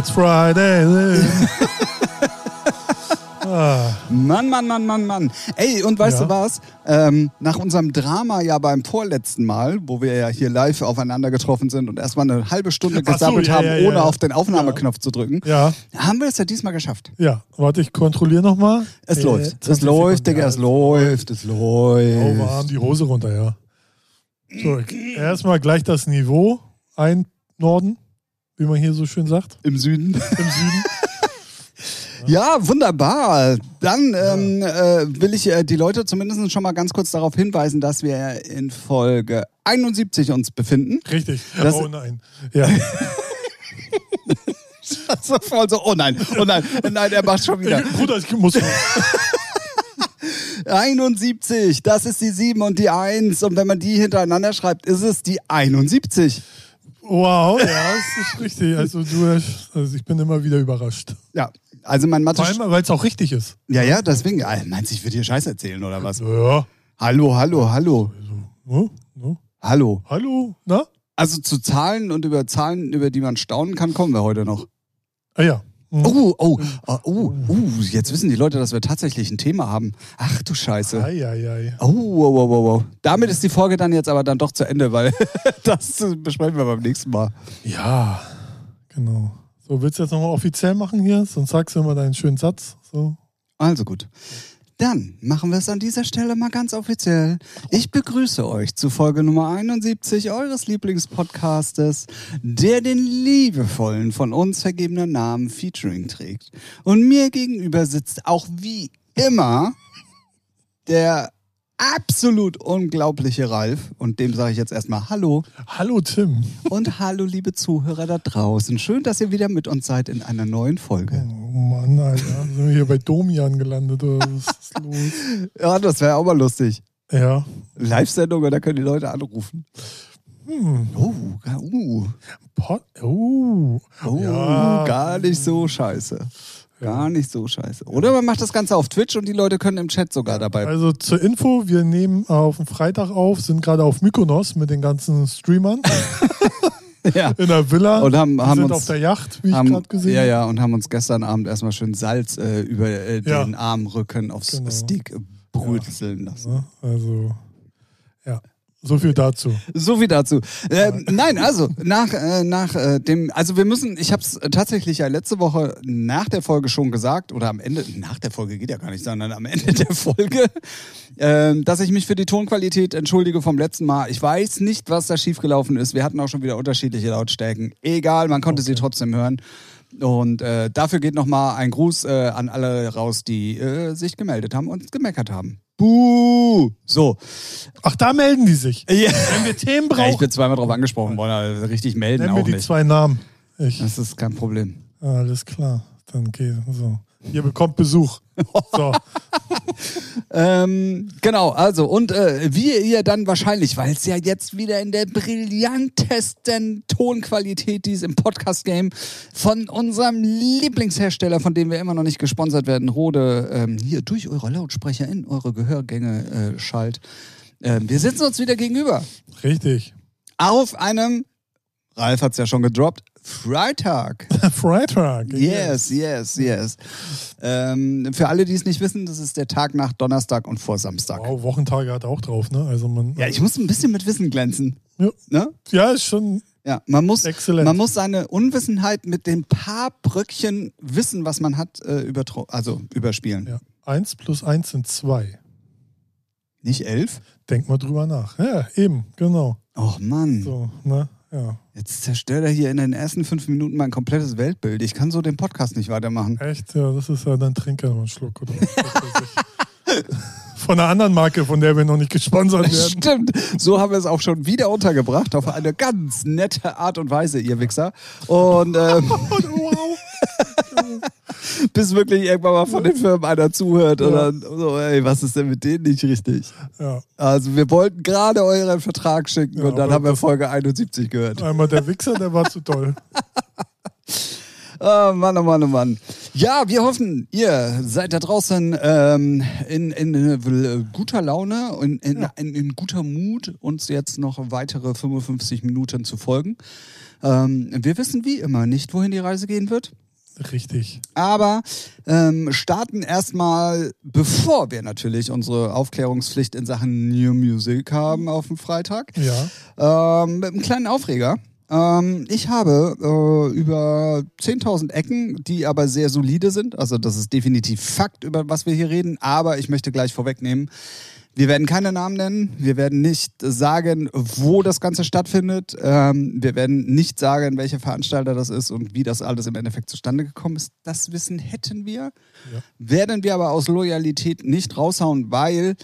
It's Friday. ah, Mann, Mann, Mann, Mann, Mann. Ey, und weißt Ja. du was? Ähm, nach unserem Drama ja beim vorletzten Mal, wo wir ja hier live aufeinander getroffen sind und erstmal eine halbe Stunde Ach so, gesammelt ja, haben, ja, ohne auf den Aufnahmeknopf zu drücken, ja, haben wir es ja diesmal geschafft. ja. Warte, ich kontrolliere nochmal. Es läuft. Es läuft, Digga, es läuft, es Oh, läuft. warm, die Hose runter, ja. So, erstmal gleich das Niveau einnorden, wie man hier so schön sagt, Im Süden. im Süden. Ja, wunderbar. Dann ähm, äh, will ich äh, die Leute zumindest schon mal ganz kurz darauf hinweisen, dass wir in Folge 71 uns befinden. Richtig. Das- oh nein. Ja. So voll so, oh nein, oh nein, oh nein, er macht schon wieder. Bruder, ich muss. 71, das ist die 7 und die 1. Und wenn man die hintereinander schreibt, ist es die 71. Wow, ja, das ist richtig. Also du, also ich bin immer wieder überrascht. Ja, also mein Mathe. Vor allem, weil es auch richtig ist. Ja, ja, deswegen. Meinst du, ich würde dir Scheiß erzählen oder was? Ja. Hallo, hallo, hallo. Oh, oh. Hallo. Hallo, na? Also zu Zahlen und über Zahlen, über die man staunen kann, kommen wir heute noch. Ah ja. Hm. Oh, oh, oh, oh, oh, jetzt wissen die Leute, dass wir tatsächlich ein Thema haben. Ach du Scheiße. Ei, ei, ei. Oh, wow, wow, wow, wow. Damit ist die Folge dann jetzt aber dann doch zu Ende, weil das besprechen wir beim nächsten Mal. Ja, genau. So, willst du jetzt nochmal offiziell machen hier? Sonst sagst du immer deinen schönen Satz. So. Also gut. Dann machen wir es an dieser Stelle mal ganz offiziell. Ich begrüße euch zu Folge Nummer 71 eures Lieblingspodcastes, der den liebevollen von uns vergebenen Namen Featuring trägt. Und mir gegenüber sitzt auch wie immer der absolut unglaubliche Ralf. Und dem sage ich jetzt erstmal Hallo. Hallo Tim. Und hallo, liebe Zuhörer da draußen. Schön, dass ihr wieder mit uns seid in einer neuen Folge. Oh Mann, Alter. Sind wir hier bei Domian gelandet oder was ist los? Ja, das wäre auch mal lustig. Ja. Live-Sendung, da können die Leute anrufen. Hm. Oh, uh, Pot. Oh. oh Ja. gar nicht so scheiße. Gar nicht so scheiße. Oder man macht das Ganze auf Twitch und die Leute können im Chat sogar dabei. Also zur Info, wir nehmen auf den Freitag auf, sind gerade auf Mykonos mit den ganzen Streamern Ja. in der Villa. Und haben, haben sind uns. auf der Yacht, wie ich haben, gerade gesehen ja, habe. ja, und haben uns gestern Abend erstmal schön Salz äh, über äh, Ja. den Armrücken aufs Genau. Stick bröseln lassen. Ne? Also, ja. So viel dazu. So viel dazu. Ähm, nein, also nach äh, nach äh, dem, also wir müssen, ich habe es tatsächlich ja letzte Woche nach der Folge schon gesagt oder am Ende, nach der Folge geht ja gar nicht, sondern am Ende der Folge, ähm, dass ich mich für die Tonqualität entschuldige vom letzten Mal. Ich weiß nicht, was da schiefgelaufen ist. Wir hatten auch schon wieder unterschiedliche Lautstärken. Egal, man konnte sie trotzdem hören. Und äh, dafür geht nochmal ein Gruß äh, an alle raus, die äh, sich gemeldet haben und gemeckert haben. Buh! So. Ach, da melden die sich. Ja. Wenn wir Themen Ja, ich brauchen, bin zweimal drauf angesprochen worden, aber richtig melden wir auch die nicht. zwei Namen. Ich. Das ist kein Problem. Alles klar. Dann geht so. Ihr bekommt Besuch. So. Ähm, genau, also und äh, wie ihr dann wahrscheinlich, weil es ja jetzt wieder in der brillantesten Tonqualität, die es im Podcast-Game von unserem Lieblingshersteller, von dem wir immer noch nicht gesponsert werden, Rode, ähm, hier durch eure Lautsprecher in eure Gehörgänge äh, schallt. Ähm, wir sitzen uns wieder gegenüber. Richtig. Auf einem, Ralf hat es ja schon gedroppt, Freitag. Freitag. Yes, yes, yes. Ähm, für alle, die es nicht wissen, das ist der Tag nach Donnerstag und vor Samstag. Wow, Wochentage hat auch drauf, ne? Also man. Ja, ich muss ein bisschen mit Wissen glänzen. Ja. Ne? ja, ist schon Ja, man muss, Exzellent. man muss seine Unwissenheit mit den paar Bröckchen Wissen, was man hat, äh, also überspielen. ja. Eins plus eins sind zwei. Nicht elf? Denk mal drüber nach. Ja, eben, genau. Och Mann, So, ne? Ja. jetzt zerstört er hier in den ersten fünf Minuten mein komplettes Weltbild. Ich kann so den Podcast nicht weitermachen. Echt? Ja, das ist ja dann Trinker einen Schluck oder. Von einer anderen Marke, von der wir noch nicht gesponsert werden. Stimmt, so haben wir es auch schon wieder untergebracht, auf eine ganz nette Art und Weise, ihr Wichser. Und ähm, wow. bis wirklich irgendwann mal von den Firmen einer zuhört oder so, ey, was ist denn mit denen nicht richtig? Ja. Also wir wollten gerade euren Vertrag schicken Ja, und dann haben wir Folge 71 gehört. Einmal der Wichser, der war zu toll. Oh Mann, oh Mann, oh Mann. Ja, wir hoffen, ihr seid da draußen ähm, in, in, äh, guter Laune und in, in, in guter Mut, uns jetzt noch weitere 55 Minuten zu folgen. Ähm, wir wissen wie immer nicht, wohin die Reise gehen wird. Richtig. Aber ähm, starten erstmal, bevor wir natürlich unsere Aufklärungspflicht in Sachen New Music haben auf dem Freitag, Ja. ähm, mit einem kleinen Aufreger. Ähm, ich habe äh, über 10.000 Ecken, die aber sehr solide sind. Also das ist definitiv Fakt, über was wir hier reden. Aber ich möchte gleich vorwegnehmen, wir werden keine Namen nennen. Wir werden nicht sagen, wo das Ganze stattfindet. Ähm, wir werden nicht sagen, welcher Veranstalter das ist und wie das alles im Endeffekt zustande gekommen ist. Das Wissen hätten wir. Ja. Werden wir aber aus Loyalität nicht raushauen, weil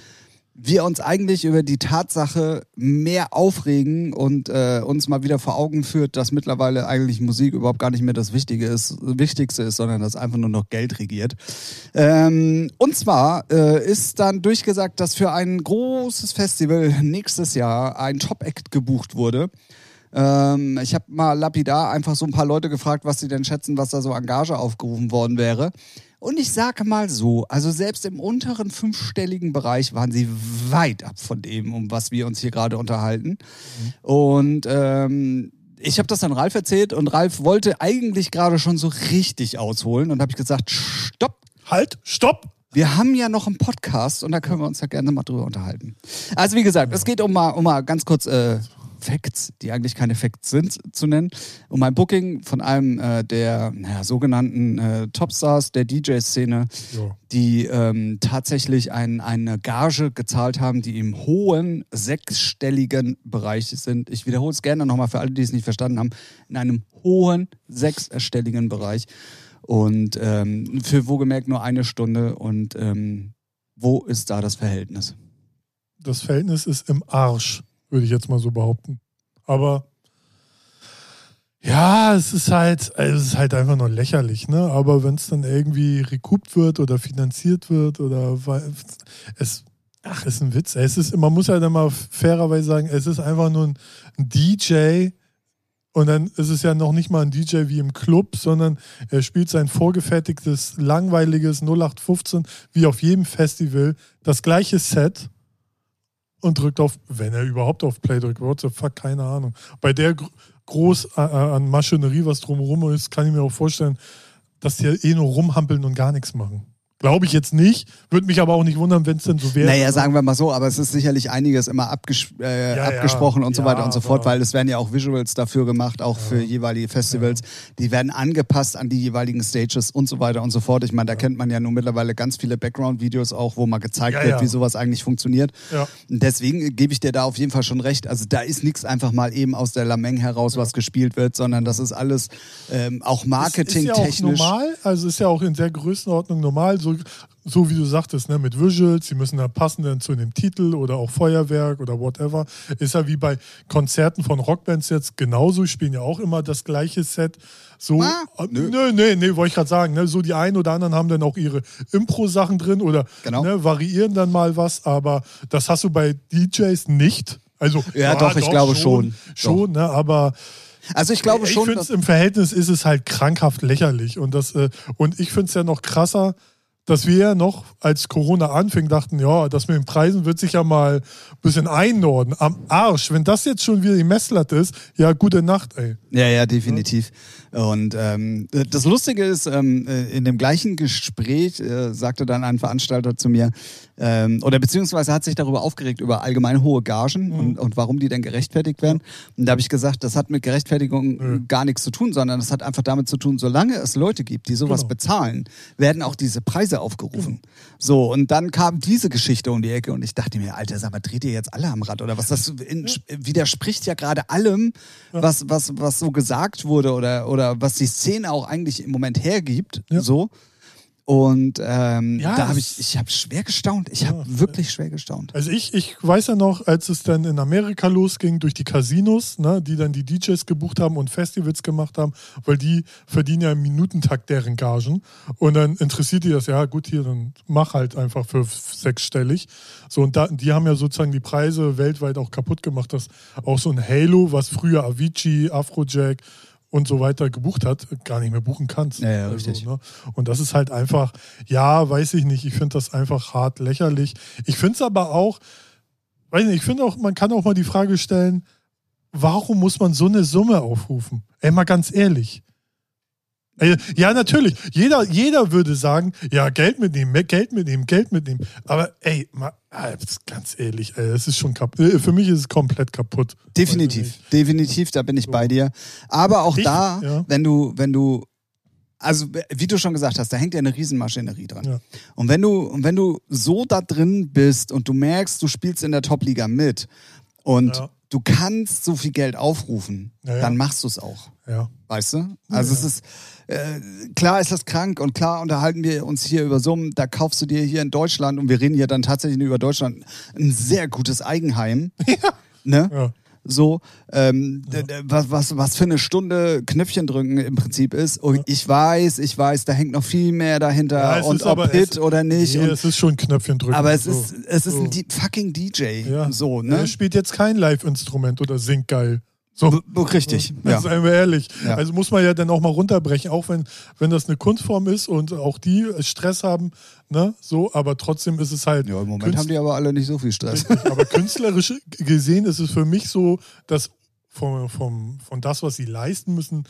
wir uns eigentlich über die Tatsache mehr aufregen und äh, uns mal wieder vor Augen führt, dass mittlerweile eigentlich Musik überhaupt gar nicht mehr das Wichtige ist, Wichtigste ist, sondern dass einfach nur noch Geld regiert. Ähm, und zwar äh, ist dann durchgesagt, dass für ein großes Festival nächstes Jahr ein Top-Act gebucht wurde. Ähm, ich habe mal lapidar einfach so ein paar Leute gefragt, was sie denn schätzen, was da so an Gage aufgerufen worden wäre. Und ich sage mal so, also selbst im unteren fünfstelligen Bereich waren sie weit ab von dem, um was wir uns hier gerade unterhalten. Und ähm, ich habe das dann Ralf erzählt und Ralf wollte eigentlich gerade schon so richtig ausholen und habe ich gesagt, stopp, Halt, stopp! wir haben ja noch einen Podcast und da können wir uns ja gerne mal drüber unterhalten. Also wie gesagt, es geht um mal, um mal ganz kurz äh, Facts, die eigentlich keine Facts sind, zu nennen. Um ein Booking von einem äh, der naja, sogenannten äh, Topstars der DJ-Szene, Ja. die ähm, tatsächlich ein, eine Gage gezahlt haben, die im hohen sechsstelligen Bereich sind. Ich wiederhole es gerne nochmal für alle, die es nicht verstanden haben. In einem hohen sechsstelligen Bereich. Und ähm, für wohlgemerkt nur eine Stunde. Und ähm, wo ist da das Verhältnis? Das Verhältnis ist im Arsch, würde ich jetzt mal so behaupten. Aber ja, es ist halt, also es ist halt einfach nur lächerlich, ne? Aber wenn es dann irgendwie rekupt wird oder finanziert wird oder es ach, ist ein Witz. Es ist, man muss halt immer fairerweise sagen, es ist einfach nur ein DJ und dann ist es ja noch nicht mal ein DJ wie im Club, sondern er spielt sein vorgefertigtes, langweiliges 0815 wie auf jedem Festival das gleiche Set und drückt auf, wenn er überhaupt auf Play drückt, what the fuck, keine Ahnung. Bei der gr- groß äh, an Maschinerie, was drumherum ist, kann ich mir auch vorstellen, dass die eh nur rumhampeln und gar nichts machen. Glaube ich jetzt nicht, würde mich aber auch nicht wundern, wenn es denn so wäre. Naja, sagen wir mal so, aber es ist sicherlich einiges immer abges äh, Ja, ja. abgesprochen und so Ja, weiter und so fort, weil es werden ja auch Visuals dafür gemacht, auch für jeweilige Festivals. Die werden angepasst an die jeweiligen Stages und so weiter und so fort. Ich meine, da kennt man ja nun mittlerweile ganz viele Background-Videos auch, wo mal gezeigt Ja, wird, ja. wie sowas eigentlich funktioniert. Ja. Und deswegen gebe ich dir da auf jeden Fall schon recht. Also da ist nichts einfach mal eben aus der Lameng heraus, was gespielt wird, sondern das ist alles ähm, auch Ist ja auch marketingtechnisch. normal, also ist ja auch in der Größenordnung normal, so, so wie du sagtest, ne, mit Visuals, die müssen da passen dann zu dem Titel oder auch Feuerwerk oder whatever. Ist ja wie bei Konzerten von Rockbands jetzt genauso, spielen ja auch immer das gleiche Set. So, Ah, äh, nö, nö, nee, wollte ich gerade sagen, ne, so die einen oder anderen haben dann auch ihre Impro-Sachen drin oder Genau. ne, variieren dann mal was, aber das hast du bei DJs nicht. Also, Ja, doch, ich glaube schon. Schon, ne, aber Also ich glaube ich schon, finde dass es im Verhältnis ist es halt krankhaft lächerlich. Und, das, äh, und ich finde es ja noch krasser, dass wir ja noch, als Corona anfing, dachten, ja, das mit den Preisen wird sich ja mal ein bisschen einnorden. Am Arsch. Wenn das jetzt schon wieder die Messlatte ist, ja, gute Nacht, ey. Ja, ja, definitiv. Und ähm, das Lustige ist, ähm, äh, in dem gleichen Gespräch äh, sagte dann ein Veranstalter zu mir, ähm, oder beziehungsweise hat sich darüber aufgeregt, über allgemein hohe Gagen und, und warum die denn gerechtfertigt werden. Und da habe ich gesagt, das hat mit Gerechtfertigung gar nichts zu tun, sondern das hat einfach damit zu tun, solange es Leute gibt, die sowas Genau. bezahlen, werden auch diese Preise aufgerufen. So, und dann kam diese Geschichte um die Ecke und ich dachte mir, Alter, sag mal, dreht ihr jetzt alle am Rad oder was? Das in, widerspricht ja gerade allem, was, was, was so gesagt wurde oder, oder was die Szene auch eigentlich im Moment hergibt. Ja. So. Und ähm, Ja, da habe ich, ich habe schwer gestaunt. Ich habe wirklich schwer gestaunt. Also ich, ich weiß ja noch, als es dann in Amerika losging durch die Casinos, ne, die dann die DJs gebucht haben und Festivals gemacht haben, weil die verdienen ja im Minutentakt deren Gagen. Und dann interessiert die das, ja gut, hier, dann mach halt einfach für sechsstellig. So, und da, die haben ja sozusagen die Preise weltweit auch kaputt gemacht, dass auch so ein Halo, was früher Avicii, Afrojack und so weiter gebucht hat, gar nicht mehr buchen kannst. Ja, ja, richtig. Ne? Und das ist halt einfach, ja, weiß ich nicht, ich finde das einfach hart lächerlich. Ich finde es aber auch, weiß nicht, ich finde auch, man kann auch mal die Frage stellen, warum muss man so eine Summe aufrufen? Ey, mal ganz ehrlich. Ja, natürlich. Jeder, jeder würde sagen, ja, Geld mitnehmen, Geld mitnehmen, Geld mitnehmen. Aber ey, mal, ganz ehrlich, das ist schon kaputt. Für mich ist es komplett kaputt. Definitiv, definitiv, da bin ich bei dir. Aber auch Ich- da, ja. wenn du, wenn du, also wie du schon gesagt hast, da hängt ja eine Riesenmaschinerie dran. Ja. Und wenn du, und wenn du so da drin bist und du merkst, du spielst in der Top-Liga mit und Ja. Du kannst so viel Geld aufrufen, Ja, ja. dann machst du es auch. Ja. Weißt du? Also es ist, äh, klar ist das krank und klar unterhalten wir uns hier über Summen. Da kaufst du dir hier in Deutschland, und wir reden hier dann tatsächlich über Deutschland, ein sehr gutes Eigenheim. Ne? Ja. So, ähm, d- was, was, was für eine Stunde Knöpfchen drücken im Prinzip ist. Und ich weiß, ich weiß, da hängt noch viel mehr dahinter. Ja, es und ob aber- Hit es- oder nicht. Nee, und, es ist schon Knöpfchen drücken. aber es so. ist, es ist so. ein fucking DJ. Ja. So, Er ne? spielt jetzt kein Live-Instrument oder singt geil. So. Richtig, ja. Seien wir ehrlich. Ja. Also muss man ja dann auch mal runterbrechen, auch wenn, wenn das eine Kunstform ist und auch die Stress haben, ne? So, aber trotzdem ist es halt. Ja, im Moment Künst- haben die aber alle nicht so viel Stress. Aber künstlerisch gesehen ist es für mich so, dass vom, vom, von das, was sie leisten müssen,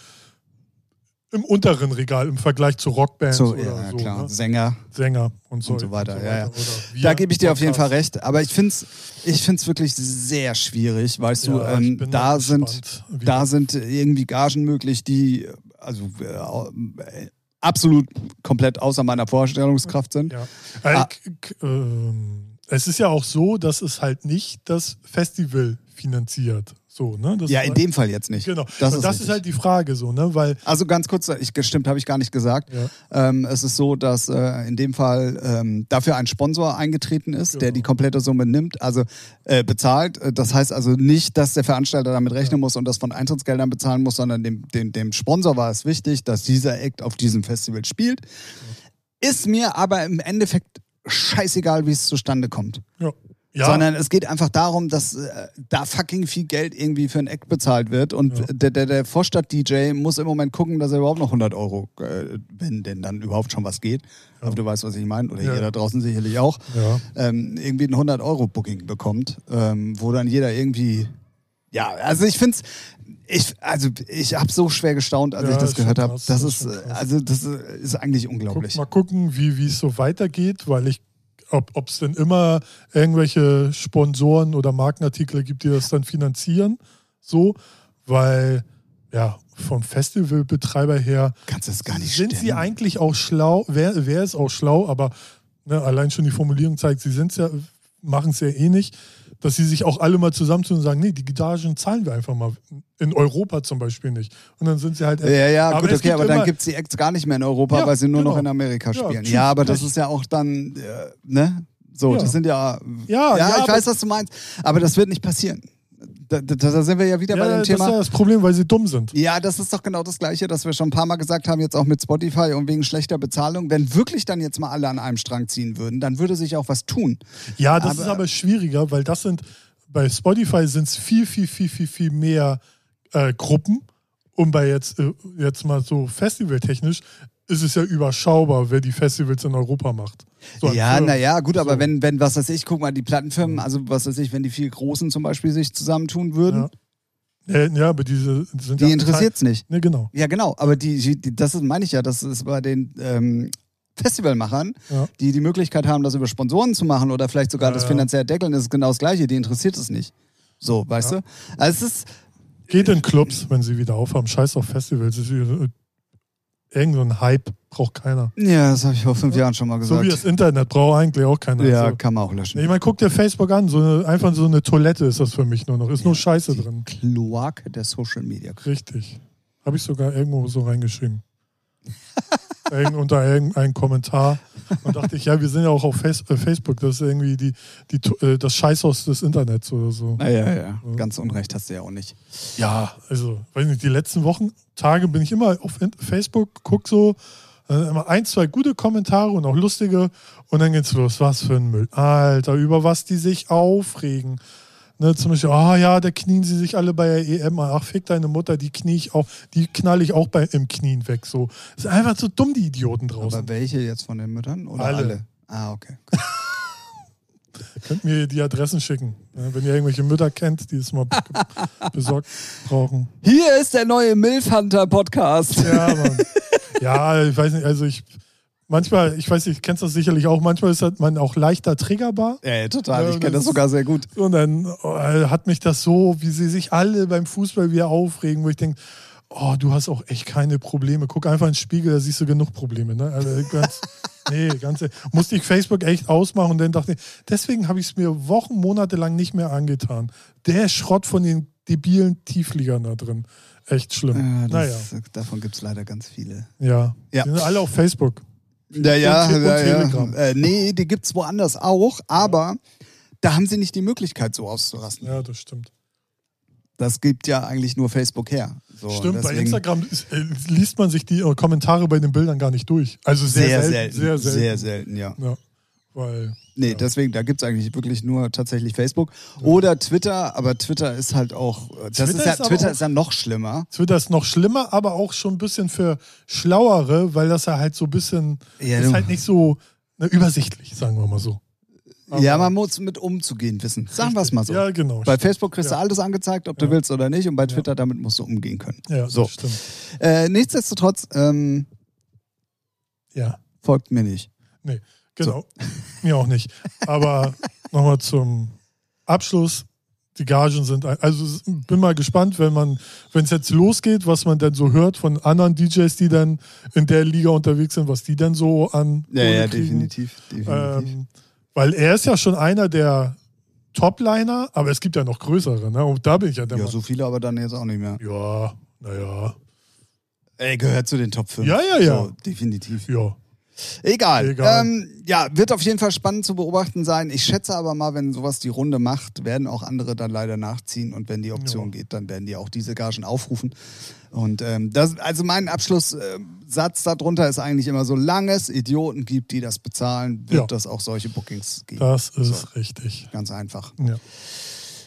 im unteren Regal im Vergleich zu Rockbands So, oder ja, so. klar. Ne? Sänger. Sänger und so, Und so weiter, ja, ja. Oder wir Da gebe ich dir auf jeden Fall recht. Aber ich finde es ich find's wirklich sehr schwierig, weißt du. Ja, Ähm, da, sind, da sind irgendwie Gagen möglich, die also äh, absolut komplett außer meiner Vorstellungskraft sind. Ja. Ah. Äh, k- ähm, es ist ja auch so, dass es halt nicht das Festival finanziert. So, ne? Das Ja, in halt- dem Fall jetzt nicht. Genau. Das ist das ist halt die Frage so, ne? Weil, Also ganz kurz, ich, gestimmt habe ich gar nicht gesagt. ja, Ähm, es ist so, dass äh, in dem Fall ähm, dafür ein Sponsor eingetreten ist, der Genau. die komplette Summe nimmt, also äh, bezahlt. Äh, Das heißt also nicht, dass der Veranstalter damit rechnen muss und das von Eintrittsgeldern bezahlen muss, sondern dem, dem, dem Sponsor war es wichtig, dass dieser Act auf diesem Festival spielt. Ist mir aber im Endeffekt scheißegal, wie es zustande kommt. ja. Ja. Sondern es geht einfach darum, dass äh, da fucking viel Geld irgendwie für ein Act bezahlt wird und Ja. der, der, der Vorstadt-DJ muss im Moment gucken, dass er überhaupt noch 100 Euro, äh, wenn denn dann überhaupt schon was geht. Aber du weißt, was ich meine, oder Ja. ihr da draußen sicherlich auch, ja. ähm, irgendwie ein 100-Euro-Booking bekommt, ähm, wo dann jeder irgendwie, ja, also ich finde es, ich, also ich habe so schwer gestaunt, als Ja, ich das gehört habe. Das das ist, äh, also das ist eigentlich Guck, unglaublich. mal gucken, wie es so weitergeht, weil ich, ob es denn immer irgendwelche Sponsoren oder Markenartikel gibt, die das dann finanzieren. So, weil, ja, vom Festivalbetreiber her Kannst das gar nicht sind sie stemmen. eigentlich auch schlau, wer, wer ist auch schlau, aber ne, allein schon die Formulierung zeigt, sie sind ja, machen es ja eh nicht, dass sie sich auch alle mal zusammentun und sagen, nee, die Gagen zahlen wir einfach mal. In Europa zum Beispiel nicht. Und dann sind sie halt. Ja, ja, Aber gut, okay, aber dann gibt es die Acts gar nicht mehr in Europa, Ja, weil sie nur noch genau. in Amerika Ja, spielen. tschüss, Ja, aber das ist ja auch dann, äh, ne? So, Ja. das sind ja. Ja, ja, ich weiß, was du meinst. Aber das wird nicht passieren. Da, da, da sind wir ja wieder bei Ja, dem das ist Thema. ja das Problem, weil sie dumm sind. Ja, das ist doch genau das Gleiche, das wir schon ein paar Mal gesagt haben, jetzt auch mit Spotify und wegen schlechter Bezahlung. Wenn wirklich dann jetzt mal alle an einem Strang ziehen würden, dann würde sich auch was tun. Ja, das Aber- ist aber schwieriger, weil das sind, bei Spotify sind es viel, viel, viel, viel, viel mehr äh, Gruppen. Und bei jetzt, äh, jetzt mal so festivaltechnisch ist es ja überschaubar, wer die Festivals in Europa macht. So ja, naja, gut, aber So. wenn, wenn, was weiß ich, guck mal, die Plattenfirmen, also was weiß ich, wenn die vier Großen zum Beispiel sich zusammentun würden, Ja. Ja, aber diese sind die ja interessiert's nicht. Ne, genau. Ja, genau. Aber die, die das ist, meine ich ja, das ist bei den ähm, Festivalmachern, Ja. die die Möglichkeit haben, das über Sponsoren zu machen oder vielleicht sogar Ja, das finanziell deckeln, ist genau das Gleiche. Die interessiert es nicht. So, weißt Ja. du? Also es ist, Geht in Clubs, wenn sie wieder aufhaben. Scheiß auf Festivals. Irgend so ein Hype braucht keiner. ja, das habe ich vor fünf Jahren schon mal So wie gesagt. das Internet braucht eigentlich auch keiner. ja, Also, kann man auch löschen. ich meine, guck dir Facebook an. So eine, einfach so eine Toilette ist das für mich nur noch. Ist nur Scheiße die drin. Kloake der Social Media. Richtig. Habe ich sogar irgendwo so reingeschrieben. Unter irgendeinem Kommentar. Und dachte ich, ja, wir sind ja auch auf äh, Facebook. Das ist irgendwie die, die, äh, das Scheißhaus des Internets oder so. Naja, ja, Ganz unrecht hast du ja auch nicht. Ja, also, weiß nicht, die letzten Wochen, Tage bin ich immer auf Facebook, guck so, äh, immer ein, zwei gute Kommentare und auch lustige und dann geht's los. Was für ein Müll. Alter, über was die sich aufregen. Ne, zum Beispiel, ah ja, da knien sie sich alle bei der EM. Ach, fick deine Mutter, die knie ich auch, die knall ich auch bei, im Knien weg. So. Das ist einfach so dumm, die Idioten draußen. Aber welche jetzt von den Müttern? Oder Alle. alle? Ah, okay. Könnt mir die Adressen schicken. Ja, wenn ihr irgendwelche Mütter kennt, die es mal be- besorgt brauchen. Hier ist der neue Milf Hunter Podcast. Ja, Mann. ja, ich weiß nicht, also ich. Manchmal, ich weiß nicht, kennst das sicherlich auch, manchmal ist halt man auch leichter triggerbar. Ey, total. Ja, Ich kenne das sogar sehr gut. Und dann oh, hat mich das so, wie sie sich alle beim Fußball wieder aufregen, wo ich denke, oh, du hast auch echt keine Probleme. Guck einfach ins Spiegel, da siehst du genug Probleme. Ne? Also ganz, nee, ganz, musste ich Facebook echt ausmachen und dann dachte ich, deswegen habe ich es mir Wochen, Monate lang nicht mehr angetan. Der Schrott von den debilen Tiefliegern da drin. Echt schlimm. Ja, naja, das, Davon gibt es leider ganz viele. ja. Ja. Die sind alle auf Facebook. Ja, ja, Und- und ja, ja. Telegram. Äh, nee, die gibt es woanders auch, aber da haben sie nicht die Möglichkeit, so auszurasten. Ja, das stimmt. Das gibt ja eigentlich nur Facebook her. So, Stimmt, bei deswegen- Instagram ist, äh, liest man sich die äh, Kommentare bei den Bildern gar nicht durch. Also sehr, Sehr, selten, selten. Sehr selten. Sehr selten, ja. Ja, weil, Nee, Ja. deswegen, da gibt es eigentlich wirklich nur tatsächlich Facebook. Oder Twitter, aber Twitter ist halt auch, das Twitter ist ja, ist Twitter auch- ist ja noch schlimmer. Twitter ist noch schlimmer, aber auch schon ein bisschen für Schlauere, weil das ja halt so ein bisschen, Ja, ist du- halt nicht so ne, übersichtlich, sagen wir mal so. Aber- ja, man muss mit umzugehen wissen. Sagen wir es mal so. Ja, genau. Bei Facebook kriegst du Ja. alles angezeigt, ob du Ja. willst oder nicht. Und bei Twitter, damit musst du umgehen können. ja, so. stimmt. Äh, nichtsdestotrotz, ähm, Ja, folgt mir nicht. nee, genau. Mir auch nicht. Aber nochmal zum Abschluss. Die Gagen sind, ein- also bin mal gespannt, wenn man, wenn es jetzt losgeht, was man denn so hört von anderen DJs, die dann in der Liga unterwegs sind, was die dann so an Kohle kriegen. definitiv. Ähm, weil er ist ja schon einer der Topliner, aber es gibt ja noch größere, ne? Und da bin ich ja der ja, Mann. so viele aber dann jetzt auch nicht mehr. Ja, naja. Ey, gehört zu den Top 5. Ja, ja, ja. So, definitiv. Ja. Egal. Egal. Ähm, ja, wird auf jeden Fall spannend zu beobachten sein. Ich schätze aber mal, wenn sowas die Runde macht, werden auch andere dann leider nachziehen und wenn die Option geht, dann werden die auch diese Gagen aufrufen. Und ähm, das, also mein Abschlusssatz darunter ist eigentlich immer, solange es Idioten gibt, die das bezahlen, wird Ja. das auch solche Bookings geben. Das ist So. richtig. Ganz einfach. Ja.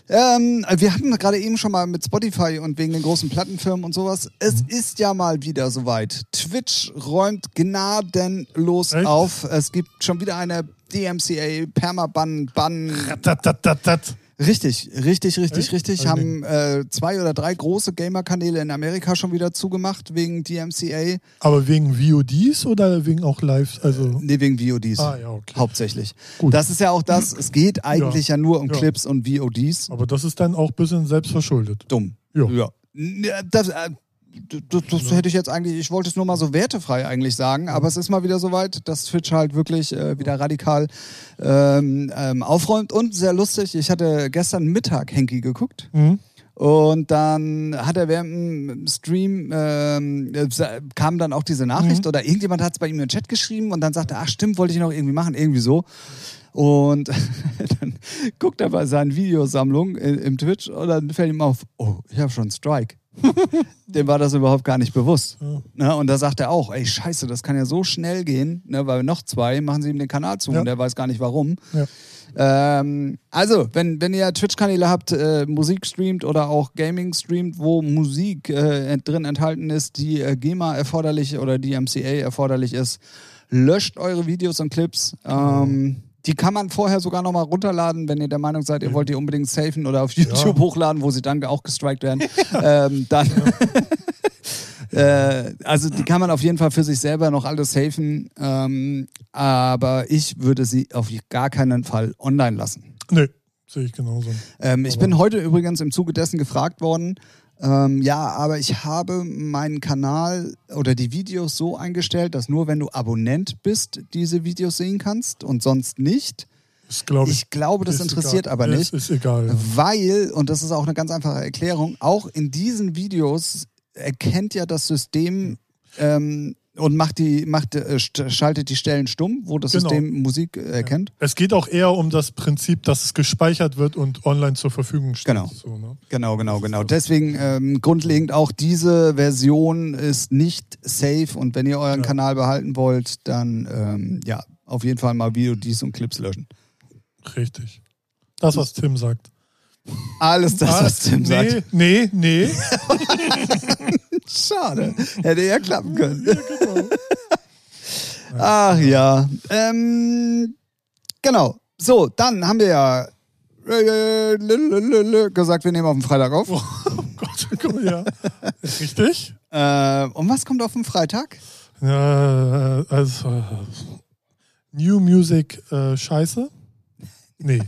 Ähm, wir hatten gerade eben schon mal mit Spotify und wegen den großen Plattenfirmen und sowas. Es Mhm. ist ja mal wieder soweit. Twitch räumt gnadenlos Echt? auf. Es gibt schon wieder eine DMCA Permaban Ban. Ratatatat. Richtig, richtig, richtig, Echt? richtig. Also Haben äh, zwei oder drei große Gamer-Kanäle in Amerika schon wieder zugemacht wegen DMCA. Aber wegen VODs oder wegen auch Live? Also, Nee, wegen VODs. ah, ja, okay. Hauptsächlich. Gut. Das ist ja auch das. Es geht eigentlich ja, nur um Ja. Clips und VODs. Aber das ist dann auch ein bisschen selbstverschuldet. dumm. Ja. ja. Ja, Das, äh, das, das hätte ich jetzt eigentlich, ich wollte es nur mal so wertefrei eigentlich sagen, aber es ist mal wieder soweit, dass Twitch halt wirklich äh, wieder radikal ähm, ähm, aufräumt und sehr lustig. Ich hatte gestern Mittag Henky geguckt. Mhm. Und dann hat er während dem Stream, ähm, äh, kam dann auch diese Nachricht oder irgendjemand hat es bei ihm im Chat geschrieben und dann sagte er, ach stimmt, wollte ich noch irgendwie machen, irgendwie so. Und dann guckt er bei seinen Videosammlungen im Twitch und dann fällt ihm auf, oh, ich habe schon einen Strike. Dem war das überhaupt gar nicht bewusst. Ja. Ne? Und da sagt er auch, ey, scheiße, das kann ja so schnell gehen, ne? weil noch zwei machen sie ihm den Kanal zu Ja. und der weiß gar nicht warum. Ja. Ähm, also, wenn, wenn ihr Twitch-Kanäle habt, äh, Musik streamt oder auch Gaming streamt, wo Musik äh, drin enthalten ist, die äh, GEMA erforderlich oder die MCA erforderlich ist, löscht eure Videos und Clips. Ähm, die kann man vorher sogar nochmal runterladen, wenn ihr der Meinung seid, ihr wollt die unbedingt safen oder auf YouTube Ja. hochladen, wo sie dann auch gestrikt werden. ähm, dann. Äh, also die kann man auf jeden Fall für sich selber noch alles safen, ähm, aber ich würde sie auf gar keinen Fall online lassen. Nee, sehe ich genauso. Ähm, ich bin heute übrigens im Zuge dessen gefragt worden, ähm, ja, aber ich habe meinen Kanal oder die Videos so eingestellt, dass nur wenn du Abonnent bist, diese Videos sehen kannst und sonst nicht. Ist, glaub ich, Ich glaube, das ist interessiert egal. aber nicht. Es ist egal. Ja. Weil, und das ist auch eine ganz einfache Erklärung, auch in diesen Videos erkennt ja das System ähm, und macht die, macht, äh, schaltet die Stellen stumm, wo das Genau. System Musik äh, erkennt. Es geht auch eher um das Prinzip, dass es gespeichert wird und online zur Verfügung steht. Genau. So, ne? Genau, genau, genau. Deswegen ähm, grundlegend auch diese Version ist nicht safe und wenn ihr euren Ja. Kanal behalten wollt, dann ähm, ja, auf jeden Fall mal Videos und Clips löschen. Richtig. Das, was Tim sagt. Alles das, was Tim nee, sagt. Nee, nee. Schade. Hätte ja klappen können. ja, genau. Ach ja. Ähm, genau. So, dann haben wir ja äh, gesagt, wir nehmen auf den Freitag auf. Oh Gott, mal, ja. Richtig? Äh, und was kommt auf den Freitag? Ja, also äh, New Music äh, Scheiße. Nee.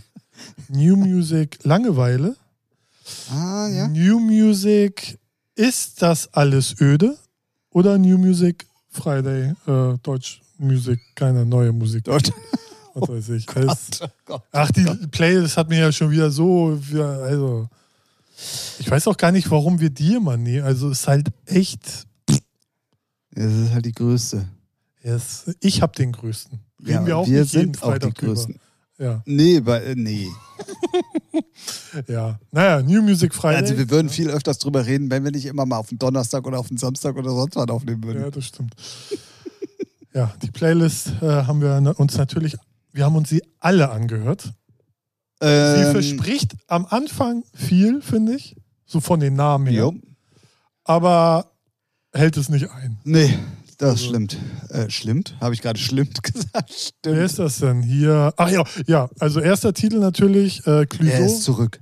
New Music Langeweile. Ah, ja. New Music ist das alles öde? Oder New Music Friday, äh, Deutsch Musik, keine neue Musik. Deutsch. Was weiß ich. Es- Oh Gott. Ach, die Playlist hat mir ja schon wieder so, also ich weiß auch gar nicht, warum wir die immer nehmen. Also es ist halt echt, Das ist halt die größte. es, ich habe den größten. Reden Ja, wir auch wir nicht jeden sind auch die Freitag drüber. Ja, Nee, weil, äh, nee. ja. Naja, New Music Friday. Also wir würden viel öfters drüber reden, wenn wir nicht immer mal auf den Donnerstag oder auf den Samstag oder sonst was aufnehmen würden. Ja, das stimmt. ja, die Playlist äh, haben wir uns natürlich, wir haben uns sie alle angehört. Sie Ähm, verspricht am Anfang viel, finde ich, so von den Namen her, jo. aber hält es nicht ein. Nee, das Also- stimmt. Äh, schlimmt? Habe ich gerade schlimmt gesagt? Wer Stimmt. ist das denn hier? Ach ja, ja, also erster Titel natürlich, äh, Er ist zurück.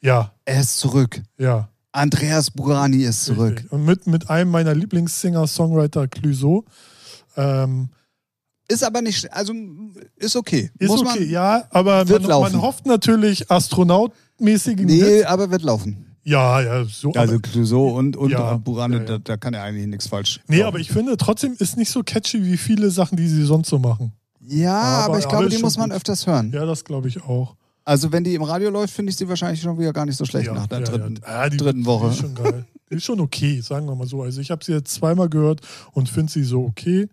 Ja, Er ist zurück. ja. Andreas Burani ist zurück. Richtig. Und mit, mit einem meiner Lieblingssinger-Songwriter, Clouseau. Ähm, Ist aber nicht, also ist okay. ist Muss okay, man, ja, aber Wird man, laufen. man hofft natürlich astronautmäßigen Nee, Hits. aber wird laufen. Ja, ja, so. Also aber, Clouseau und, und Ja, Burani, ja, ja. Da, da kann er eigentlich nichts falsch. nee, machen. aber ich finde trotzdem ist nicht so catchy wie viele Sachen, die sie sonst so machen. Ja, Aber- aber, ich aber glaube, die muss man gut. öfters hören. Ja, das glaube ich auch. Also wenn die im Radio läuft, finde ich sie wahrscheinlich schon wieder gar nicht so schlecht ja, nach der ja, dritten, ja. Ja, die, dritten Die Woche. ist schon geil. Die ist schon okay, sagen wir mal so. Also ich habe sie jetzt zweimal gehört und finde sie so okay.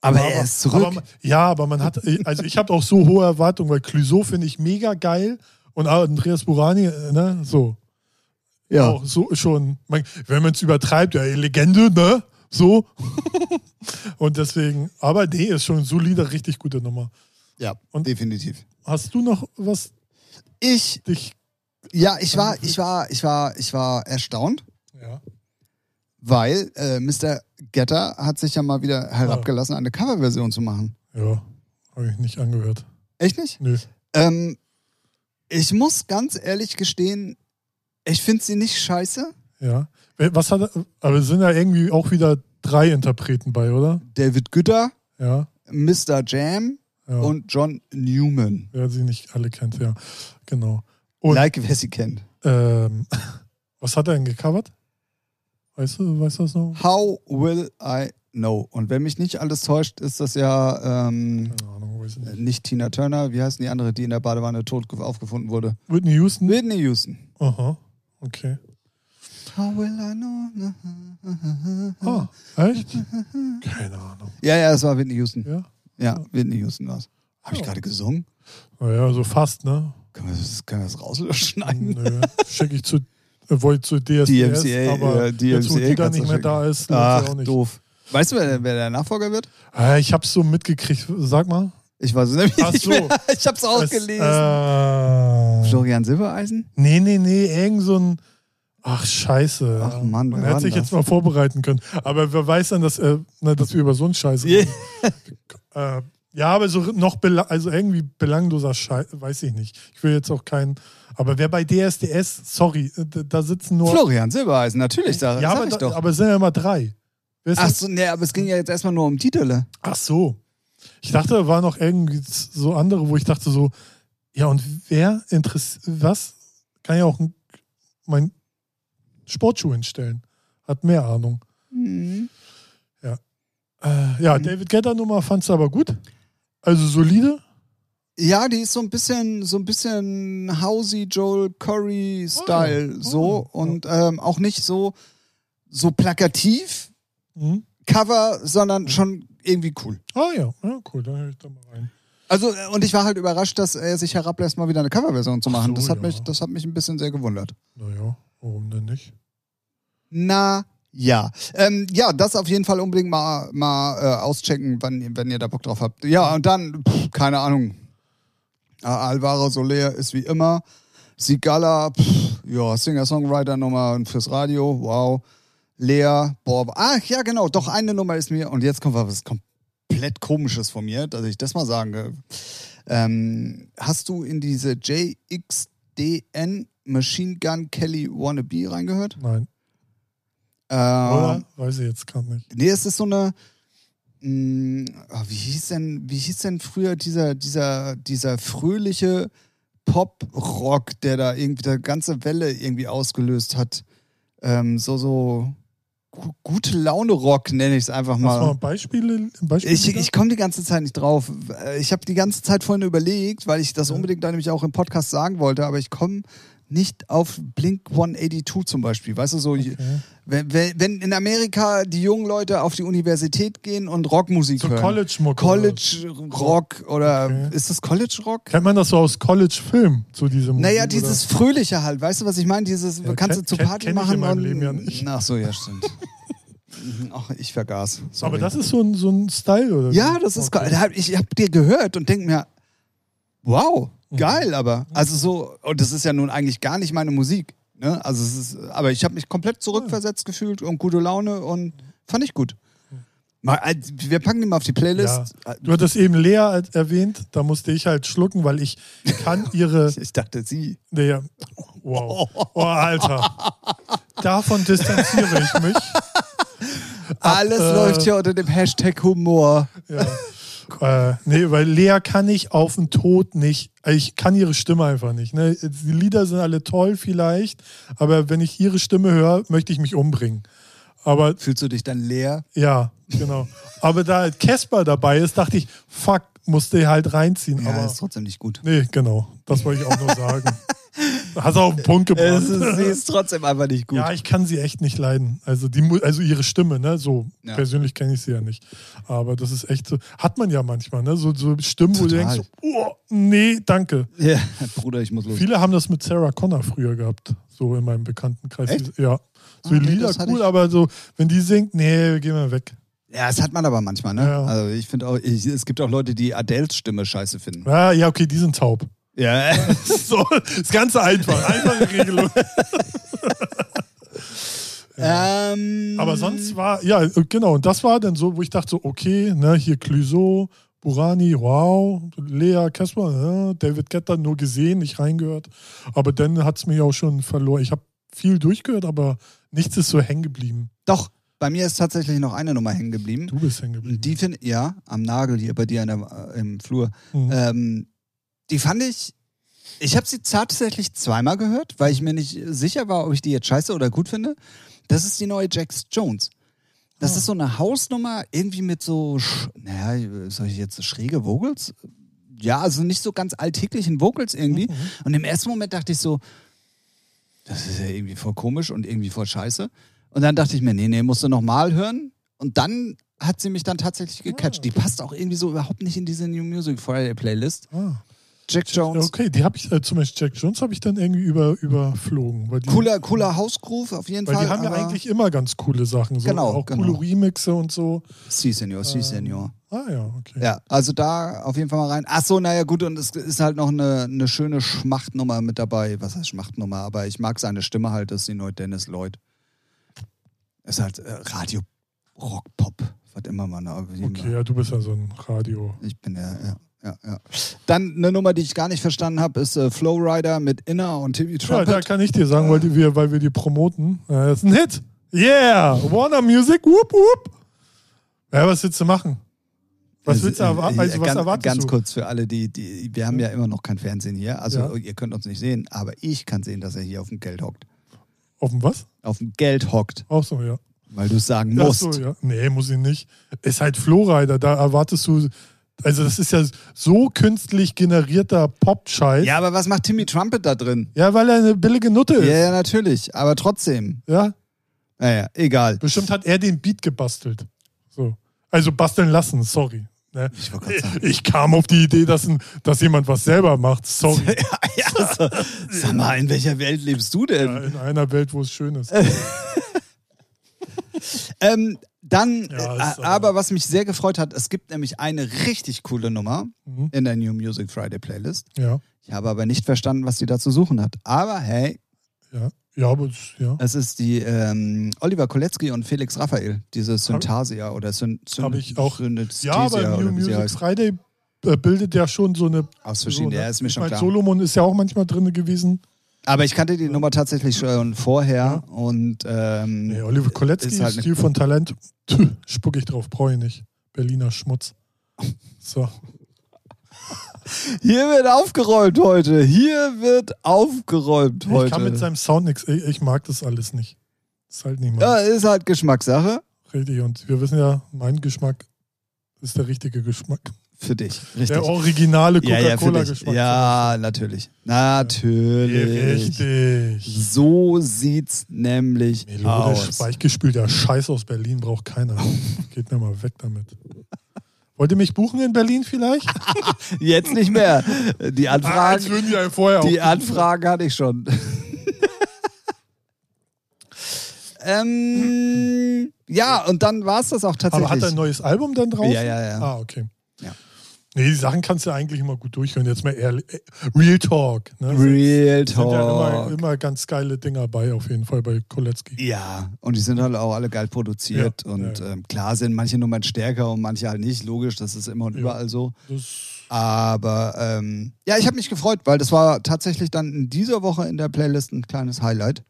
Aber er ist zurück. Aber, ja, aber man hat, also ich habe auch so hohe Erwartungen, weil Clouseau finde ich mega geil und Andreas Burani, äh, ne, so. Ja. Auch so schon, wenn man es übertreibt, ja, Legende, ne? So. und deswegen, aber nee, ist schon eine solide, richtig gute Nummer. ja, Und- definitiv. Hast du noch was Ich, dich. ja, ich war, ich war, ich war, ich war erstaunt, Ja. weil äh, Mr. Getter hat sich ja mal wieder herabgelassen, eine Coverversion zu machen. Ja, habe ich nicht angehört. Echt nicht? Nö. Ähm, ich muss ganz ehrlich gestehen, ich finde sie nicht scheiße. Ja. Wer- Was hat er, aber es sind ja irgendwie auch wieder drei Interpreten bei, oder? David Gütter, Ja. Mr. Jam ja. und John Newman. Wer sie nicht alle kennt, ja. Genau. Und like, wer sie kennt. ähm, was hat er denn gecovert? Weißt du, weißt du das noch? How will I know? Und wenn mich nicht alles täuscht, ist das ja ähm, Keine Ahnung, weiß ich nicht. nicht Tina Turner, wie heißt denn die andere, die in der Badewanne tot ge- aufgefunden wurde? Whitney Houston? Whitney Houston. Aha. Okay. How will I know? Ah, echt? Keine Ahnung. Ja, ja, es war Whitney Houston. Ja? Ja, Whitney Houston war's. Habe ich gerade gesungen? Naja, so fast, ne? Können wir das, können wir das rausschneiden? Nö. Schicke ich zu, äh, wollte zu DSDS, DMCA, aber ja, jetzt, wo DMCA die da nicht mehr da ist, Ach, sie auch nicht. doof. Weißt du, wer, wer der Nachfolger wird? Ah, ich hab's so mitgekriegt. Sag mal. Ich weiß es nämlich Ach nicht so. mehr. Ich hab's auch Es, gelesen. Äh, Florian Silbereisen? nee, nee, nee, irgend so ein. Ach, scheiße. Ach, Mann, Man hätte sich jetzt mal vorbereiten können. Aber wer weiß dann, dass, äh, na, dass wir über so einen Scheiß reden. äh, ja, aber so noch, bela also irgendwie belangloser Scheiß, weiß ich nicht. Ich will jetzt auch keinen. Aber wer bei DSDS, sorry, äh, da da sitzen nur. Florian Silbereisen, natürlich, sag, ja, sag aber, ich da, doch. aber es sind ja immer drei. Ach das? so, nee, aber es ging ja jetzt erstmal nur um Titel. Ach so. Ich dachte, da waren noch irgendwie so andere, wo ich dachte so, ja, und wer interessiert, was? Kann ja auch ein, mein Sportschuh hinstellen. Hat mehr Ahnung. Mhm. Äh, ja, Mhm. David Guetta Nummer fandst du aber gut. Also solide. Ja, die ist so ein bisschen, so ein bisschen Housey Joel Curry Style Oh, so oh, und ähm, auch nicht so so plakativ Mhm. Cover, sondern schon irgendwie cool. Ah ja, ja cool, dann höre ich da mal rein. Also äh, und ich war halt überrascht, dass er sich herablässt, mal wieder eine Coverversion zu Ach machen. so, das hat ja. mich, das hat mich ein bisschen sehr gewundert. Naja, warum denn nicht? Na ja, ähm, ja, das auf jeden Fall unbedingt mal, mal äh, auschecken, wenn, wenn ihr da Bock drauf habt. Ja, und dann, pff, keine Ahnung. Äh, Alvaro Soler ist wie immer. Sigala, pff, ja, Singer-Songwriter-Nummer fürs Radio, wow. Lea, boah, ach ja, genau, doch eine Nummer ist mir, und jetzt kommt was komplett Komisches von mir, dass ich das mal sagen will. Ähm, hast du in diese JXDN Machine Gun Kelly Wannabe reingehört? Nein. Ähm, Oder? Weiß ich jetzt gerade nicht. Nee, es ist so eine. Mh, oh, wie hieß denn, wie hieß denn früher dieser, dieser, dieser fröhliche Pop-Rock, der da irgendwie eine ganze Welle irgendwie ausgelöst hat? Ähm, so, so gu- gute Laune-Rock nenne ich es einfach mal mal. Beispiele? Beispiele Ich, ich komme die ganze Zeit nicht drauf. Ich habe die ganze Zeit vorhin überlegt, weil ich das Ja. unbedingt da nämlich auch im Podcast sagen wollte, aber ich komme nicht auf Blink 182 zum Beispiel. Weißt du, so, Okay. wenn, wenn in Amerika die jungen Leute auf die Universität gehen und Rockmusik So hören. College-Mucke. College Rock oder Okay. ist das College Rock? Kennt man das so aus College-Film? So diese Musik, Naja, oder? dieses Fröhliche halt, weißt du, was ich meine? Dieses, Ja, kannst kenn- du zur kenn- Party kenn ich machen in meinem und. Leben ja nicht. Ach so, ja, stimmt. Mhm, Ach, ich vergaß. Sorry. Aber das ist so ein, so ein Style, oder? Ja, das ist Okay. Ich habe dir gehört und denk mir, wow. Geil, aber also so und das ist ja nun eigentlich gar nicht meine Musik. Ne? Also es ist, aber ich habe mich komplett zurückversetzt gefühlt und gute Laune und fand ich gut. Mal, äh, wir packen die mal auf die Ja. Playlist. Du hattest eben Lea erwähnt, da musste ich halt schlucken, weil ich kann ihre. Ich dachte sie. Nee, wow. Oh, Alter. Davon distanziere ich mich. Alles äh, läuft ja unter dem Hashtag Humor. Ja. Äh, nee, weil Lea kann ich auf den Tod nicht. Ich kann ihre Stimme einfach nicht. Ne? Die Lieder sind alle toll vielleicht, aber wenn ich ihre Stimme höre, möchte ich mich umbringen. Aber Fühlst du dich dann leer? ja, genau. Aber da Casper dabei ist, dachte ich, fuck, musste halt reinziehen. Ja, aber ist trotzdem nicht gut. nee, genau. Das wollte ich auch nur sagen. Hast du auf den Punkt gebracht. Ist, sie ist trotzdem einfach nicht gut. Ja, ich kann sie echt nicht leiden. Also die, also ihre Stimme, ne? So Ja. persönlich kenne ich sie ja nicht. Aber das ist echt so. Hat man ja manchmal, ne? So, so Stimmen, wo du Total. denkst, oh, nee, danke. Ja, Bruder, ich muss los. Viele haben das mit Sarah Connor früher gehabt, so in meinem Bekanntenkreis. Echt? Ja. So Ah, die nee, Lieder cool, ich- aber so, wenn die singt, nee, geh mal weg. Ja, das hat man aber manchmal, ne? Ja. Also ich finde auch, ich, es gibt auch Leute, die Adels Stimme scheiße finden. Ah, ja, okay, die sind taub. Ja. So, das Ganze einfach. Einfache Regelung. ähm, Aber sonst war, ja, genau, und das war dann so, wo ich dachte so, okay, ne, hier Clouseau, Burani, wow, Lea, Casper, ja, David Getter nur gesehen, nicht reingehört. Aber dann hat es mich auch schon verloren. Ich habe viel durchgehört, aber nichts ist so hängen geblieben. Doch, bei mir ist tatsächlich noch eine Nummer hängen geblieben. Du bist hängen geblieben. Die finde ja, am Nagel hier bei dir der, äh, im Flur. Mhm. Ähm, die fand ich. Ich habe sie tatsächlich zweimal gehört, weil ich mir nicht sicher war, ob ich die jetzt scheiße oder gut finde. Das ist die neue Jax Jones. Das Ah. ist so eine Hausnummer, irgendwie mit so, naja, soll ich jetzt schräge Vocals? Ja, also nicht so ganz alltäglichen Vocals irgendwie. Mhm. Und im ersten Moment dachte ich so, das ist ja irgendwie voll komisch und irgendwie voll scheiße. Und dann dachte ich mir, nee, nee, musst du nochmal hören. Und dann hat sie mich dann tatsächlich gecatcht. Die passt auch irgendwie so überhaupt nicht in diese New Music Friday Playlist. Ah. Jack Jones. Okay, die habe ich, äh, zum Beispiel Jack Jones habe ich dann irgendwie über, überflogen. Weil die, Cooler, cooler Hausgroove auf jeden Weil Fall. die haben ja eigentlich immer ganz coole Sachen. So, Genau, Auch genau. coole Remixe und so. Si, Senor, si, Senor. Ah ja, okay. Ja, also da auf jeden Fall mal rein. Ach so, naja, gut, und es ist halt noch eine, eine schöne Schmachtnummer mit dabei. Was heißt Schmachtnummer? Aber ich mag seine Stimme halt, das ist die Dennis Lloyd. Ist halt äh, Radio Rock Pop, was immer man Okay, ja, du bist ja so ein Radio. Ich bin ja, ja, ja, ja. Dann eine Nummer, die ich gar nicht verstanden habe, ist äh, Flowrider mit Inner und Timmy Ja, Trumpet. da kann ich dir sagen, weil, die, wir, weil wir die promoten. Äh, Das ist ein Hit. Yeah! Warner Music, whoop, whoop. Ja, was willst du machen? Was willst du erwarten? Also, was ganz, erwartest ganz du? kurz für alle, die, die, wir haben ja immer noch kein Fernsehen hier. Also Ja. ihr könnt uns nicht sehen, aber ich kann sehen, dass er hier auf dem Geld hockt. Auf dem was? Auf dem Geld hockt, Auch so, ja. weil du es sagen Ach musst. so, ja. Nee, muss ich nicht. Ist halt Flowrider, da erwartest du. Also, das ist ja so künstlich generierter Pop-Scheiß. Ja, aber was macht Timmy Trumpet da drin? Ja, weil er eine billige Nutte Ja, ist. ja, natürlich, aber trotzdem. Ja, Naja, egal. bestimmt hat er den Beat gebastelt. So. Also basteln lassen, sorry. Ne? Ich. Ich kam auf die Idee, dass, ein, dass jemand was selber macht. Sorry. ja, so, sag mal, in welcher Welt lebst du denn? Ja, in einer Welt, wo es schön ist. Ähm, dann, Ja, äh, aber was mich sehr gefreut hat, es gibt nämlich eine richtig coole Nummer Mhm. in der New Music Friday Playlist. Ja, Ich habe aber nicht verstanden, was sie da zu suchen hat. Aber hey, ja. Ja, aber es- ja. es ist die ähm, Oliver Kolecki und Felix Raphael, diese Syntasia oder Syn Syn ich auch- Synesthesia Ja, aber New Music. Friday äh, bildet ja schon so eine. Aus verschiedenen, so, ne? ja, ist mir ich schon mein, klar. Solomon ist ja auch manchmal drin gewesen. Aber ich kannte die Nummer tatsächlich schon vorher und ähm, Nee, Oliver Kolecki, ist halt Stil von Talent. Tüh, spuck ich drauf, brauche ich nicht. Berliner Schmutz. So. hier wird aufgeräumt heute. Hier wird aufgeräumt Ich heute. kann mit seinem Sound nichts. Ich, ich mag das alles nicht. Ist halt nicht ja, ist halt Geschmackssache richtig. Und wir wissen ja, mein Geschmack ist der richtige Geschmack. Für dich. Richtig. Der originale ja, ja. Coca-Cola-Geschmack. Ja, natürlich. Natürlich. Richtig. So sieht's nämlich Melodisch, aus. weichgespülter Scheiß aus Berlin braucht keiner. Geht mir mal weg damit. Wollt ihr mich buchen in Berlin vielleicht? Jetzt nicht mehr. Die Ah, Anfragen, die einen vorher die. Anfragen hatte ich schon. ähm, ja, und dann war es das auch tatsächlich. Aber hat er ein neues Album dann draußen? Ja, ja, ja. Ah, okay. Nee, die Sachen kannst du eigentlich immer gut durchhören. Jetzt mal ehrlich. äh, Real Talk. Ne? Real sind ja immer, Talk. immer ganz geile Dinger bei, auf jeden Fall bei Kolecki. Ja, und die sind halt auch alle geil produziert. Ja, und ja. Ähm, klar sind manche Nummern stärker und manche halt nicht. Logisch, das ist immer und überall so. Aber ähm, ja, ich habe mich gefreut, weil das war tatsächlich dann in dieser Woche in der Playlist ein kleines Highlight.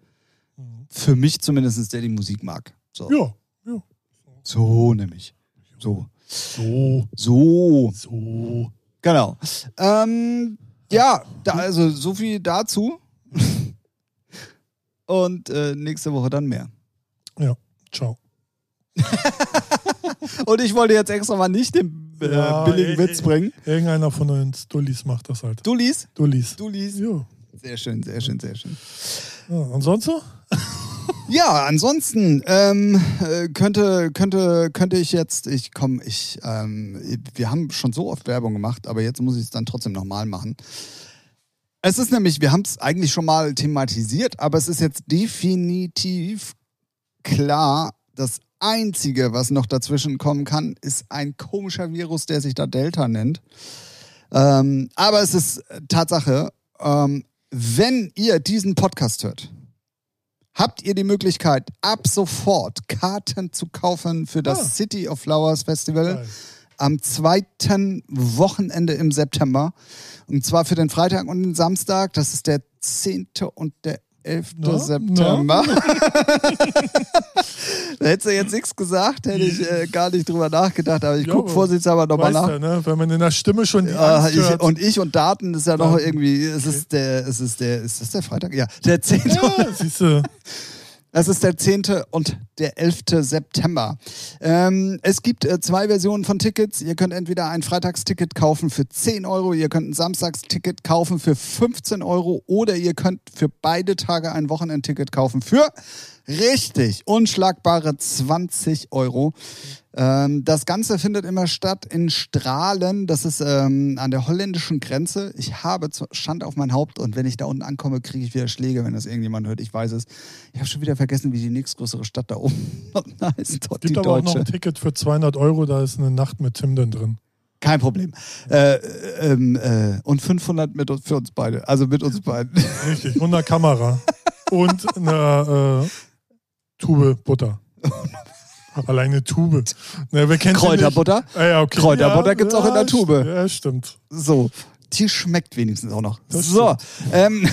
Für mich zumindest, der die Musik mag. So, ja, ja. so nämlich. So. So, So. so. Genau. Ähm, ja, da, also so viel dazu. Und äh, nächste Woche dann mehr. Ja, ciao. Und ich wollte jetzt extra mal nicht den äh, Ja, billigen ey, Witz bringen. Irgendeiner von uns Dullis macht das halt. Dullis. Du liest? Ja. Sehr schön, sehr schön, sehr schön. ja. Und sonst so? Ja, ansonsten ähm, äh, könnte, könnte, könnte ich jetzt, ich komm, ich, ähm, wir haben schon so oft Werbung gemacht, aber jetzt muss ich es dann trotzdem nochmal machen. Es ist nämlich, wir haben es eigentlich schon mal thematisiert, aber es ist jetzt definitiv klar, das Einzige, was noch dazwischen kommen kann, ist ein komischer Virus, der sich da Delta nennt. Ähm, aber es ist Tatsache, ähm, wenn ihr diesen Podcast hört, habt ihr die Möglichkeit, ab sofort Karten zu kaufen für das Ah. City of Flowers Festival Geil. am zweiten Wochenende im September. Und zwar für den Freitag und den Samstag. Das ist der 10. und der 11. Na, September. da hättest du jetzt nichts gesagt, hätte ich äh, gar nicht drüber nachgedacht. Aber ich Ja, gucke vorsichtshalber nochmal nach. du, ne? Wenn man in der Stimme schon die Ja, Angst ich, und ich und Daten ist ja noch Daten. irgendwie, es ist der, es ist der, ist das der Freitag? Ja, der 10. ja, siehst du. Es ist der 10. und der 11. September. Ähm, es gibt äh, zwei Versionen von Tickets. Ihr könnt entweder ein Freitagsticket kaufen für 10 Euro, ihr könnt ein Samstagsticket kaufen für 15 Euro oder ihr könnt für beide Tage ein Wochenendticket kaufen für richtig unschlagbare 20 Euro. Ähm, das Ganze findet immer statt in Strahlen. Das ist ähm, an der holländischen Grenze. Ich habe Schand auf mein Haupt und wenn ich da unten ankomme, kriege ich wieder Schläge, wenn das irgendjemand hört. Ich weiß es. Ich habe schon wieder vergessen, wie die nächstgrößere Stadt da oben heißt. Es gibt aber auch noch deutsche. ein Ticket für 200 Euro, da ist eine Nacht mit Tim dann drin. Kein Problem. Äh, ähm, äh, und 500 mit uns, für uns beide. Also mit uns beiden. Richtig. Und eine Kamera. Und eine äh, Tube Butter. Alleine Tube. Ne, wer kennt Kräuterbutter. Ah, ja, okay. Kräuterbutter ja, gibt's auch in der Tube. Ja, stimmt. So, die schmeckt wenigstens auch noch. Das so, ähm,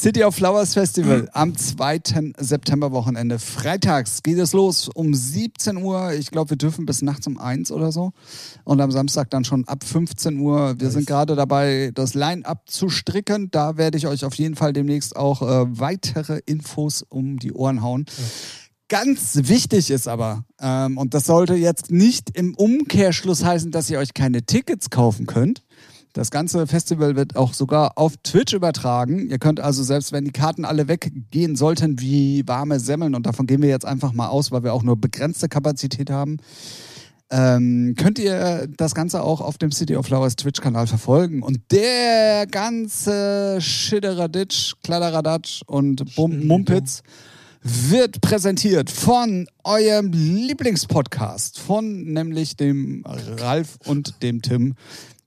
City of Flowers Festival am 2. September-Wochenende. Freitags geht es los um 17 Uhr. Ich glaube, wir dürfen bis nachts um 1 oder so. Und am Samstag dann schon ab 15 Uhr. Wir sind gerade dabei, das Line-Up zu stricken. Da werde ich euch auf jeden Fall demnächst auch äh, weitere Infos um die Ohren hauen. Ganz wichtig ist aber, ähm, und das sollte jetzt nicht im Umkehrschluss heißen, dass ihr euch keine Tickets kaufen könnt. Das ganze Festival wird auch sogar auf Twitch übertragen. Ihr könnt also, selbst wenn die Karten alle weggehen sollten wie warme Semmeln, und davon gehen wir jetzt einfach mal aus, weil wir auch nur begrenzte Kapazität haben, ähm, könnt ihr das Ganze auch auf dem City of Flowers Twitch-Kanal verfolgen. Und der ganze Schidderaditsch, Kladderadatsch und Bum Mumpitz wird präsentiert von eurem Lieblingspodcast, von nämlich dem Ralf und dem Tim,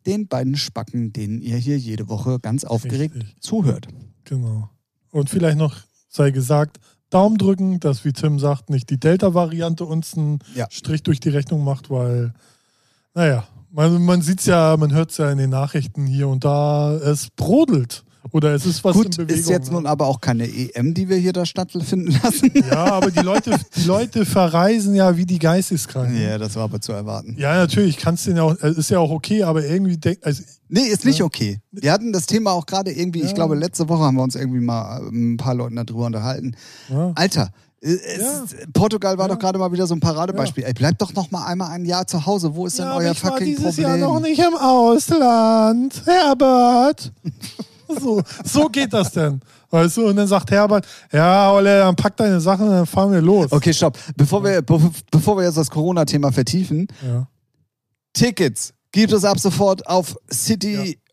den beiden Spacken, denen ihr hier jede Woche ganz aufgeregt Richtig. zuhört. Genau. Und vielleicht noch sei gesagt, Daumen drücken, dass, wie Tim sagt, nicht die Delta-Variante uns einen Ja. Strich durch die Rechnung macht, weil Naja, man, man sieht es ja, man hört es ja in den Nachrichten hier und da, es brodelt. Oder es ist was Gut, in Bewegung. ist jetzt ne? nun aber auch keine EM, die wir hier da stattfinden lassen. Ja, aber die Leute, die Leute verreisen ja wie die Geisteskranken. Ja, das war aber zu erwarten. Ja, natürlich, kannst du ja auch, äh, ist ja auch okay, aber irgendwie denk, also Nee, ist nicht okay. Wir hatten das Thema auch gerade irgendwie, ich Ja. glaube, letzte Woche haben wir uns irgendwie mal äh, ein paar Leuten darüber unterhalten. ja, Alter, äh, Ja. Portugal war Ja. doch gerade mal wieder so ein Paradebeispiel. Ey, bleibt doch noch mal einmal ein Jahr zu Hause. Wo ist denn ja, aber euer ich war fucking dieses Problem? Jahr noch nicht im Ausland. Herbert. so, so geht das denn. Weißt du, und dann sagt Herbert, ja, Olle, dann pack deine Sachen und dann fahren wir los. Okay, stopp. Bevor wir, be bevor wir jetzt das Corona-Thema vertiefen, Ja. Tickets gibt es ab sofort auf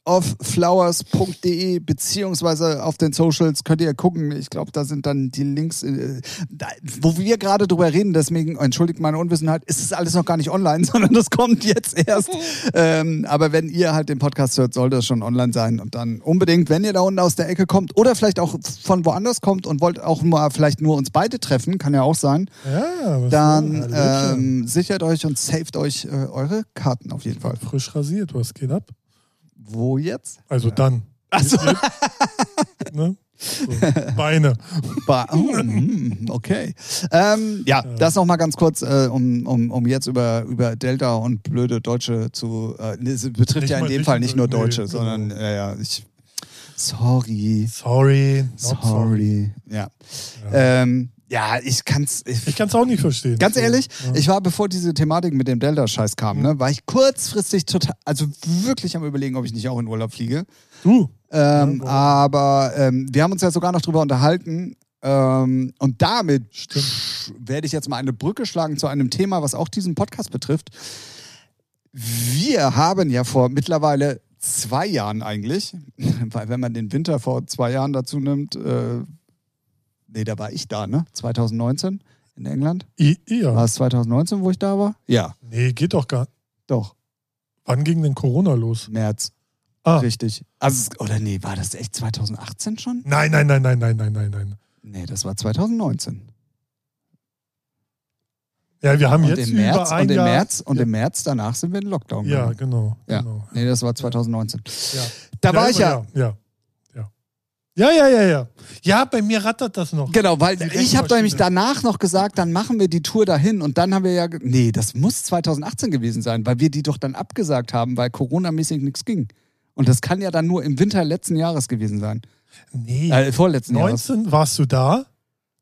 cityofflowers.de beziehungsweise auf den Socials könnt ihr gucken. Ich glaube, da sind dann die Links, äh, da, wo wir gerade drüber reden. Deswegen entschuldigt meine Unwissenheit. Ist es alles noch gar nicht online, sondern das kommt jetzt erst. ähm, aber wenn ihr halt den Podcast hört, sollte es schon online sein und dann unbedingt, wenn ihr da unten aus der Ecke kommt oder vielleicht auch von woanders kommt und wollt auch mal vielleicht nur uns beide treffen, kann ja auch sein. Ja, Dann ähm, sichert euch und saved euch äh, eure Karten auf jeden Fall. frisch rasiert, was geht ab? Wo jetzt? Also dann. Achso. Ne? So, Beine. Ba- oh, mm, okay. Ähm, ja, das nochmal ganz kurz, äh, um, um, um jetzt über, über Delta und blöde Deutsche zu. Äh, nee, es betrifft Nicht ja in dem Fall nicht nur nee, Deutsche, genau. sondern äh, ja, ich. Sorry. Sorry. not Sorry. Ja. Ähm, ja, ich kann's. Ich, Ich kann es auch nicht verstehen. Ganz ehrlich, ja. ich war, bevor diese Thematik mit dem Delta-Scheiß kam, Mhm. ne, war ich kurzfristig total, also wirklich am überlegen, ob ich nicht auch in Urlaub fliege. Du. Ähm, Ja, aber ähm, wir haben uns ja sogar noch drüber unterhalten. Ähm, und damit werde ich jetzt mal eine Brücke schlagen zu einem Thema, was auch diesen Podcast betrifft. Wir haben ja vor mittlerweile zwei Jahren eigentlich, weil wenn man den Winter vor zwei Jahren dazu nimmt, äh, nee, da war ich da, ne? 2019 in England. I, ja. War es 2019, wo ich da war? Ja, Nee, geht doch gar doch. Wann ging denn Corona los? März. Ah. Richtig. Also, oder nee, war das echt 2018 schon? Nein, nein, nein, nein, nein, nein, nein, nein. Nee, das war 2019. Ja, wir haben Und jetzt im März, über ein und im Jahr. März und ja, im März danach sind wir in Lockdown. ja, gegangen. genau. Ja. genau. Nee, das war 2019. Ja. Da war ich ja. Ja, ja. Ja, ja, ja, ja. Ja, ja bei mir rattert das noch. Genau, weil Die ich habe nämlich danach noch gesagt, dann machen wir die Tour dahin und dann haben wir ja, nee, das muss 2018 gewesen sein, weil wir die doch dann abgesagt haben, weil Corona-mäßig nichts ging. Und das kann ja dann nur im Winter letzten Jahres gewesen sein. Nee. Äh, vorletzten Jahres. 19 warst du da.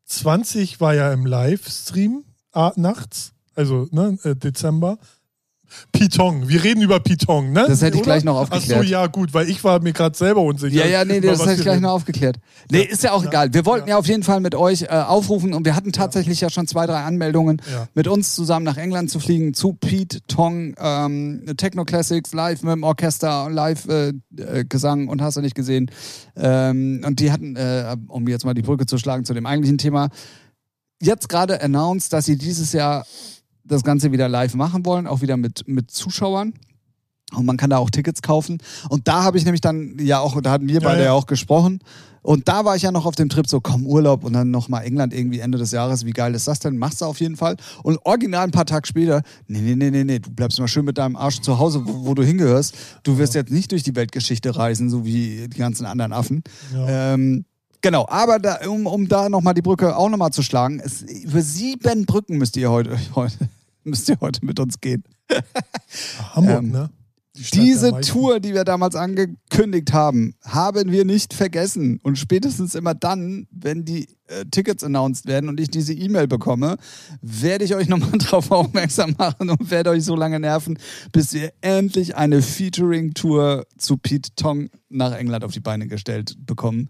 20 war ja im Livestream nachts. Also, ne, äh, Dezember. Python. Wir reden über Python, ne? Das hätte ich Oder? gleich noch Ach so, aufgeklärt. ja, gut, weil ich war mir gerade selber unsicher. Ja, ja, nee, das hätte ich gleich reden. noch aufgeklärt. Nee, ist ja auch Ja. egal. Wir wollten Ja. ja. auf jeden Fall mit euch äh, aufrufen und wir hatten tatsächlich ja. schon zwei, drei Anmeldungen, Ja. mit uns zusammen nach England zu fliegen, zu Pete Tong, ähm, Techno Classics, live mit dem Orchester, live äh, äh, Gesang und hast du nicht gesehen. Ähm, und die hatten, äh, um jetzt mal die Brücke zu schlagen zu dem eigentlichen Thema, jetzt gerade announced, dass sie dieses Jahr das Ganze wieder live machen wollen, auch wieder mit, mit Zuschauern. Und man kann da auch Tickets kaufen. Und da habe ich nämlich dann ja auch, da hatten wir beide ja. ja auch gesprochen. Und da war ich ja noch auf dem Trip so, komm, Urlaub und dann nochmal England irgendwie Ende des Jahres. Wie geil ist das denn? Machst du auf jeden Fall. Und original ein paar Tage später, nee, nee, nee, nee, nee, du bleibst mal schön mit deinem Arsch zu Hause, wo, wo du hingehörst. Du wirst jetzt nicht durch die Weltgeschichte reisen, so wie die ganzen anderen Affen. Ja. Ähm, genau, aber da, um, um da nochmal die Brücke auch nochmal zu schlagen, es, über sieben Brücken müsst ihr heute, heute, müsst ihr heute mit uns gehen. Hamburg, ähm, ne? Die Diese. Tour, die wir damals angekündigt haben, haben wir nicht vergessen. Und spätestens immer dann, wenn die äh, Tickets announced werden und ich diese E-Mail bekomme, werde ich euch nochmal drauf aufmerksam machen und werde euch so lange nerven, bis wir endlich eine Featuring-Tour zu Pete Tong nach England auf die Beine gestellt bekommen.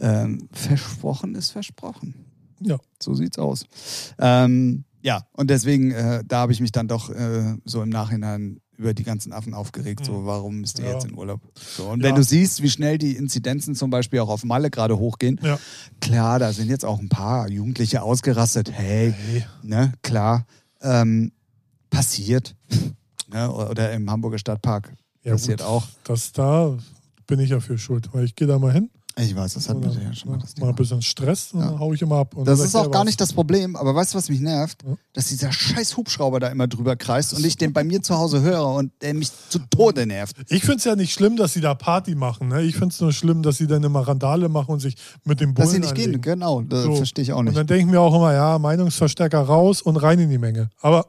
Ähm, versprochen ist versprochen. Ja. So sieht's aus. Ähm, ja, und deswegen, äh, da habe ich mich dann doch äh, so im Nachhinein über die ganzen Affen aufgeregt. So, warum müsst ihr Ja. jetzt in Urlaub? So, und Ja. wenn du siehst, wie schnell die Inzidenzen zum Beispiel auch auf Malle gerade hochgehen, Ja. klar, da sind jetzt auch ein paar Jugendliche ausgerastet. Hey, Hey. ne, klar, ähm, passiert. ne, oder im Hamburger Stadtpark Ja, passiert gut. auch. Das da bin ich ja für schuld, weil ich gehe da mal hin. Ich weiß, das hatten Oder, wir ja schon mal das mal Thema. ein bisschen Stress und Ja. dann hau ich immer ab. Und Das dann ist auch gar was. nicht das Problem, aber weißt du, was mich nervt? Ja. Dass dieser scheiß Hubschrauber da immer drüber kreist und ich den bei mir zu Hause höre und der mich zu Tode nervt. Ich finde es ja nicht schlimm, dass sie da Party machen. Ne? Ich finde es nur schlimm, dass sie dann immer Randale machen und sich mit dem Bullen Dass sie nicht anlegen. gehen, genau, das So. verstehe ich auch Und nicht. dann denke ich mir auch immer, ja, Meinungsverstärker raus und rein in die Menge. Aber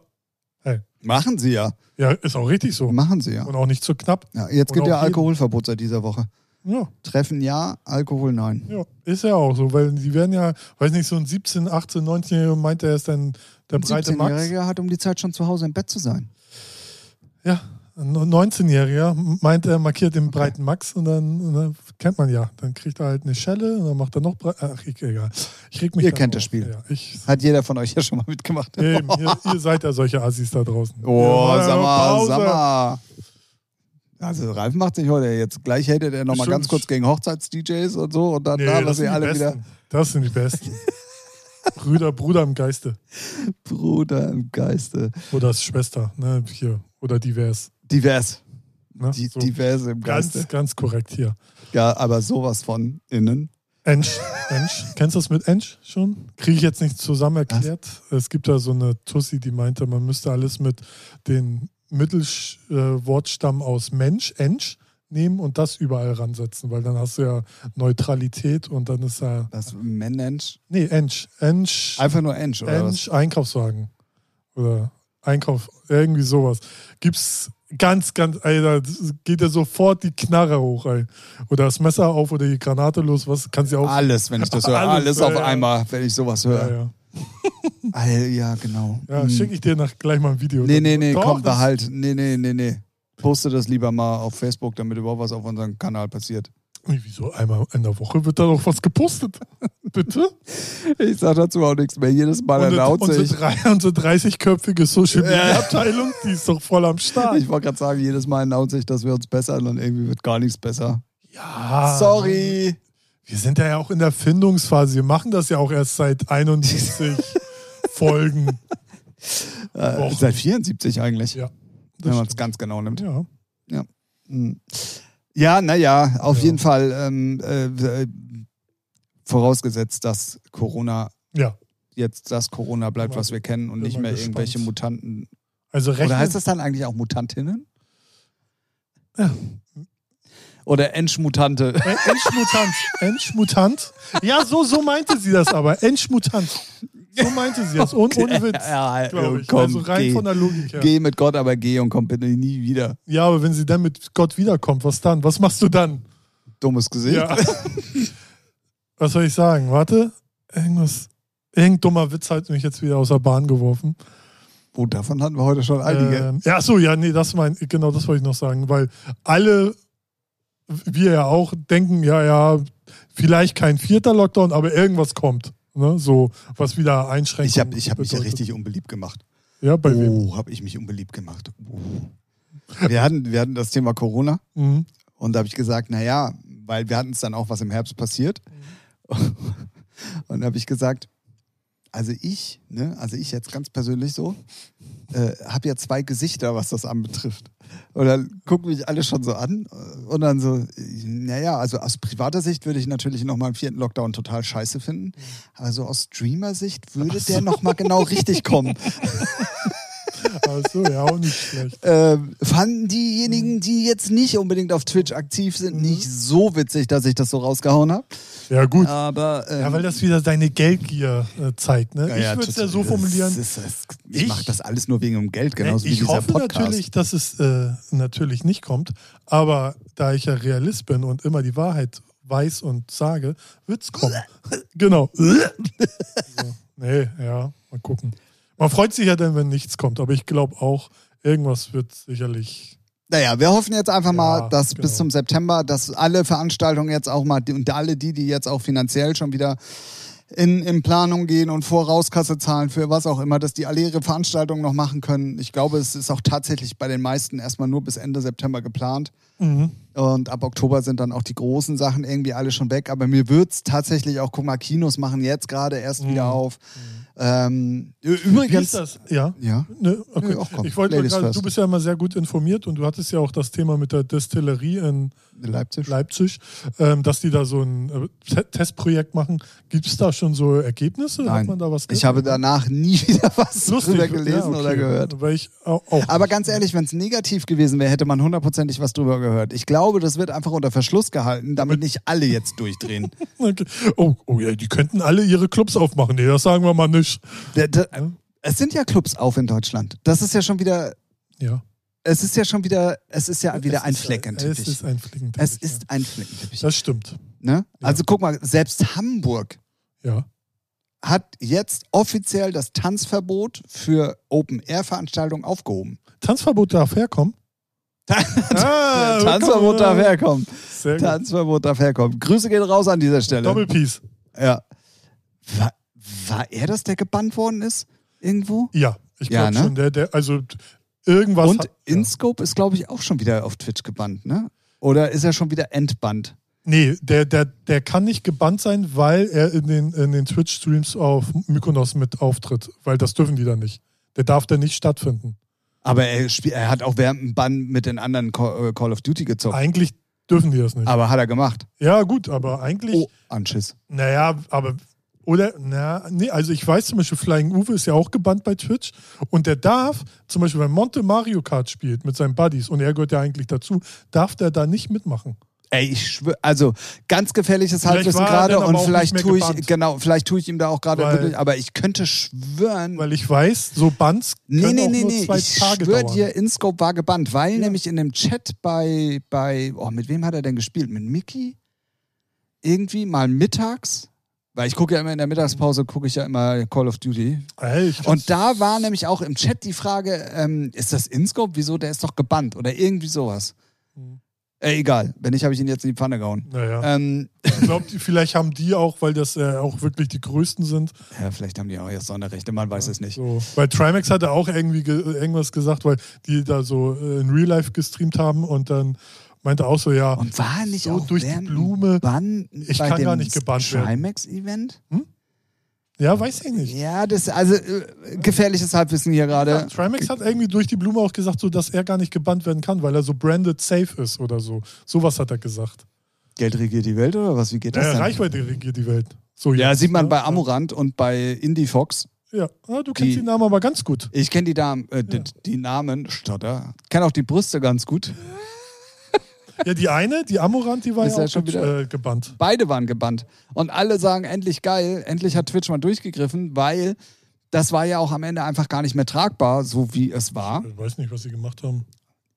Machen sie ja, ja, ist auch richtig so. machen sie ja. Und auch nicht zu knapp. ja jetzt Und gibt ja Alkoholverbot seit dieser Woche. Ja, Treffen ja, Alkohol nein. ja, ist ja auch so, weil die werden ja, weiß nicht, so ein 17, 18, 19-Jähriger meint, er ist dann der Ein breite Max. 17-Jähriger hat um die Zeit schon zu Hause im Bett zu sein. Ja, ein 19-Jähriger meint, er markiert den breiten Max und dann, und dann kennt man ja. Dann kriegt er halt eine Schelle und dann macht er noch breit. Ach, egal. Ich reg mich Ihr kennt auf. das Spiel. Ja, ich, Hat jeder von euch ja schon mal mitgemacht. eben, ihr, ihr seid ja solche Assis da draußen. Oh, Ja, sag mal, sag mal. Also Ralf macht sich heute jetzt gleich hatet er nochmal ganz kurz gegen Hochzeits-DJs und so und dann Nee, da, das was sind ihr die alle Besten. wieder Das sind die Besten. Brüder, Bruder im Geiste. Bruder im Geiste. Oder Schwester, ne? Hier. Oder divers. Divers. Ne? Die, so. Diverse im Geiste. Ganz, ganz korrekt hier. Ja, aber sowas von innen. Ensch, Ensch. Kennst du das mit Ensch schon? Kriege ich jetzt nicht zusammen erklärt. Es gibt da so eine Tussi, die meinte, man müsste alles mit den Mittelwortstamm aus Mensch, Ensch, nehmen und das überall ransetzen, weil dann hast du ja Neutralität und dann ist ja. Das Mensch. Nee, Ensch. Ensch. Einfach nur Ensch, oder Ensch Einkaufswagen. Oder Einkauf, irgendwie sowas. Gibt's ganz, ganz, Alter, das geht ja sofort die Knarre hoch, ey. Oder das Messer auf oder die Granate los, was kannst du ja was? auch. Alles, wenn ich das höre. Alles, Alles, ja, auf ja. einmal, wenn ich sowas Ja, höre. ja. All, ja, genau. ja Hm. schicke ich dir nach, gleich mal ein Video. Nee, nee, nee, Doch, komm, behalt. Nee, nee, nee, nee. Poste das lieber mal auf Facebook, damit überhaupt was auf unserem Kanal passiert. Wieso einmal in der Woche wird da doch was gepostet? Bitte? Ich sag dazu auch nichts mehr. Jedes Mal Unsere, announce unsere, ich. drei, unsere 30-köpfige Social Media Abteilung, die ist doch voll am Start. Ich wollte gerade sagen, jedes Mal announce ich, dass wir uns bessern und irgendwie wird gar nichts besser. Ja. Sorry. Wir sind ja auch in der Findungsphase. Wir machen das ja auch erst seit 71 Folgen. Äh, seit 74 eigentlich, Ja. wenn man es ganz genau nimmt. ja. Hm. Ja, naja, auf Ja. jeden Fall. Ähm, äh, äh, vorausgesetzt, dass Corona ja. jetzt das Corona bleibt, was wir kennen und nicht mehr gespannt. irgendwelche Mutanten. Also Oder heißt das dann eigentlich auch Mutantinnen? Ja. Oder Enschmutante. Äh, Enschmutant. Enschmutant. Ja, so, so meinte sie das aber. Enschmutant. So meinte sie das. Und ohne Witz. Ja, Glaube ich. komm, also rein geh. von der Logik her. Geh mit Gott, aber geh und komm bitte nie wieder. Ja, aber wenn sie dann mit Gott wiederkommt, was dann? Was machst du dann? Dummes Gesicht. Ja. was soll ich sagen? Warte. Irgendwas. Irgendein dummer Witz hat mich jetzt wieder aus der Bahn geworfen. Oh, davon hatten wir heute schon einige. Ähm, ja, so, ja, nee, das mein, genau das wollte ich noch sagen, weil alle, wir ja auch denken, ja, ja, vielleicht kein vierter Lockdown, aber irgendwas kommt. Ne? So, was wieder Einschränkungen ich habe ich hab mich ja richtig unbeliebt gemacht. Ja, bei wem? Oh, habe ich mich unbeliebt gemacht. Oh. Wir, hatten, wir hatten das Thema Corona Mhm. und da habe ich gesagt, naja, weil wir hatten es dann auch, was im Herbst passiert. Und da habe ich gesagt, also ich, ne, also ich jetzt ganz persönlich so, äh, habe ja zwei Gesichter, was das anbetrifft. Und dann gucken mich alle schon so an äh, und dann so, naja, also aus privater Sicht würde ich natürlich nochmal einen vierten Lockdown total scheiße finden. Aber so aus Streamer-Sicht würde der nochmal genau richtig kommen. Also, ja, auch nicht schlecht. Ähm, fanden diejenigen, die jetzt nicht unbedingt auf Twitch aktiv sind, nicht so witzig, dass ich das so rausgehauen habe. Ja, gut. Aber ähm, Ja, weil das wieder deine Geldgier äh, zeigt. Ne? ja, ich ja, würde es ja so formulieren. Das ist, das, ich Ich- mache das alles nur wegen dem Geld, genauso wie ich dieser hoffe Podcast. natürlich, dass es äh, natürlich nicht kommt, aber da ich ja Realist bin und immer die Wahrheit weiß und sage, wird es kommen. genau. so. Nee, ja, mal gucken. Man freut sich ja dann, wenn nichts kommt, aber ich glaube auch, irgendwas wird sicherlich. Naja, wir hoffen jetzt einfach mal, Ja, dass genau. bis zum September, dass alle Veranstaltungen jetzt auch mal und alle die, die jetzt auch finanziell schon wieder in, in Planung gehen und Vorauskasse zahlen für was auch immer, dass die alle ihre Veranstaltungen noch machen können. Ich glaube, es ist auch tatsächlich bei den meisten erstmal nur bis Ende September geplant. Mhm. Und ab Oktober sind dann auch die großen Sachen irgendwie alle schon weg. Aber mir wird es tatsächlich auch, guck mal, Kinos machen jetzt gerade erst Mhm. wieder auf. Ähm, ü- Wie ist übrigens, das? Ja. ja, Ne, okay. Nö, ach komm, ich wollte gerade, du bist ja immer sehr gut informiert und du hattest ja auch das Thema mit der Destillerie in Leipzig. Leipzig, ähm, dass die da so ein äh, Te- Testprojekt machen. Gibt es da schon so Ergebnisse? Hat Nein, man da was ich habe danach nie wieder was Lustig, drüber gelesen ja, okay. oder gehört. Weil ich auch, auch Aber ganz ehrlich, wenn es negativ gewesen wäre, hätte man hundertprozentig was drüber gehört. Ich glaube, das wird einfach unter Verschluss gehalten, damit nicht alle jetzt durchdrehen. Okay. Oh, oh ja, die könnten alle ihre Clubs aufmachen. Nee, das sagen wir mal nicht. Der, der, es sind ja Clubs auf in Deutschland. Das ist ja schon wieder, Ja. es ist ja schon wieder, es ist ja wieder Es ein Fleckenteppich. Es ist ein Fleckenteppich. Es ist ein Fleckenteppich. Das stimmt. Ne? Ja. Also guck mal, selbst Hamburg Ja. hat jetzt offiziell das Tanzverbot für Open-Air-Veranstaltungen aufgehoben. Tanzverbot darf herkommen. Ah, Tanzverbot darf herkommen. Tanzverbot darf herkommen. Grüße gehen raus an dieser Stelle. Doppelpiece. Ja. War, er das, der gebannt worden ist? Irgendwo? Ja, ich Ja, glaube ne? schon. Der, der, also irgendwas. Und hat, InScope ist, glaube ich, auch schon wieder auf Twitch gebannt, ne? Oder ist er schon wieder entbannt? Nee, der, der, der kann nicht gebannt sein, weil er in den, in den Twitch-Streams auf Mykonos mit auftritt. Weil das dürfen die dann nicht. Der darf dann nicht stattfinden. Aber er, spiel, er hat auch während dem Bann mit den anderen Call, äh, Call of Duty gezockt. Eigentlich dürfen die das nicht. Aber hat er gemacht. Ja, gut, aber eigentlich, Oh, Anschiss. naja, aber, oder, na, nee, also ich weiß zum Beispiel, Flying Uwe ist ja auch gebannt bei Twitch und der darf, zum Beispiel, wenn Monte Mario Kart spielt mit seinen Buddies und er gehört ja eigentlich dazu, darf der da nicht mitmachen. Ey, ich schwöre, also ganz gefährliches Halbwissen er gerade und vielleicht tue ich, gebannt. genau, vielleicht tue ich ihm da auch gerade wirklich, aber ich könnte schwören, Weil ich weiß, so Bands Nee, nee, nee, nee. Ich Tage schwöre dauern. dir, InScope war gebannt, weil Ja. nämlich in dem Chat bei, bei, oh, mit wem hat er denn gespielt? Mit Mickey? Irgendwie mal mittags? Weil ich gucke ja immer in der Mittagspause, gucke ich ja immer Call of Duty. Ey, ich Und da war nämlich auch im Chat die Frage, ähm, ist das InScope? Wieso? Der ist doch gebannt oder irgendwie sowas. Hm. Äh, egal, wenn nicht, habe ich ihn jetzt in die Pfanne gehauen. naja. Ähm, Ich glaube, vielleicht haben die auch, weil das äh, auch wirklich die größten sind. ja, vielleicht haben die auch jetzt Sonderrechte, man weiß es nicht. So. Weil Trimax hatte auch irgendwie ge irgendwas gesagt, weil die da so äh, in Real Life gestreamt haben und dann meinte auch so, ja, Und war nicht So auch durch die Blume. Bann Ich kann gar nicht gebannt werden. Trimax-Event? ja, weiß ich nicht. Ja, das also äh, gefährliches Halbwissen hier Ja, gerade. Trimax hat irgendwie durch die Blume auch gesagt, so, dass er gar nicht gebannt werden kann, weil er so branded safe ist oder so. Sowas hat er gesagt. Geld regiert die Welt oder was? Wie geht das Ja, denn? Reichweite regiert die Welt. So Ja, jetzt, sieht man ne? bei Amorant und bei Indie Fox. Ja, ah, du kennst Die- die Namen aber ganz gut. Ich kenne die, äh, die, die Namen, Stotter. Kenne auch die Brüste ganz gut. Ja, die eine, die Amorant, die war Ist ja auch schon wieder- äh, gebannt. Beide waren gebannt. Und alle sagen, endlich geil, endlich hat Twitch mal durchgegriffen, weil das war ja auch am Ende einfach gar nicht mehr tragbar, so wie es war. Ich weiß nicht, was sie gemacht haben.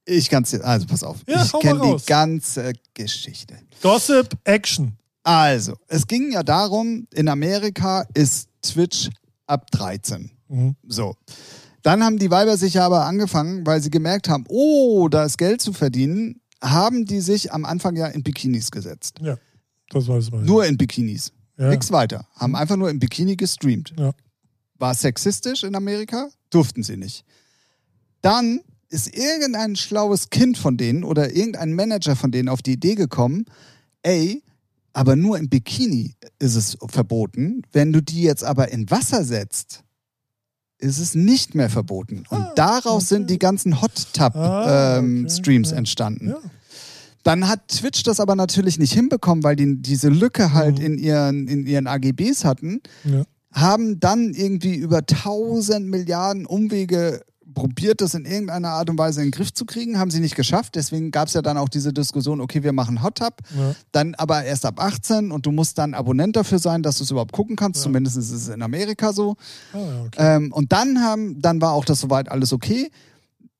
Ich kann's dir, also pass auf. Ja, ich kenne die ganze Geschichte. Gossip, Action. Also, es ging ja darum, in Amerika ist Twitch ab 13. Mhm. So. Dann haben die Weiber sich ja aber angefangen, weil sie gemerkt haben, oh, da ist Geld zu verdienen, haben die sich am Anfang ja in Bikinis gesetzt. Ja, das weiß man. Nur in Bikinis. ja. Nix weiter. Haben einfach nur im Bikini gestreamt. Ja. War sexistisch in Amerika? Durften sie nicht. Dann ist irgendein schlaues Kind von denen oder irgendein Manager von denen auf die Idee gekommen, ey, aber nur im Bikini ist es verboten. Wenn du die jetzt aber in Wasser setzt, ist es nicht mehr verboten. Und Ah, daraus okay. sind die ganzen Hot Tub Ah, ähm, okay, Streams entstanden. Ja. Dann hat Twitch das aber natürlich nicht hinbekommen, weil die diese Lücke halt Mhm. in, ihren, in ihren AGBs hatten, Ja. haben dann irgendwie über tausend Milliarden Umwege probiert, das in irgendeiner Art und Weise in den Griff zu kriegen, haben sie nicht geschafft. Deswegen gab es ja dann auch diese Diskussion, okay, wir machen Hot Tub, Ja. dann aber erst ab 18 und du musst dann Abonnent dafür sein, dass du es überhaupt gucken kannst. Ja. Zumindest ist es in Amerika so. Ja, okay. Ähm, und dann haben, dann war auch das soweit alles okay.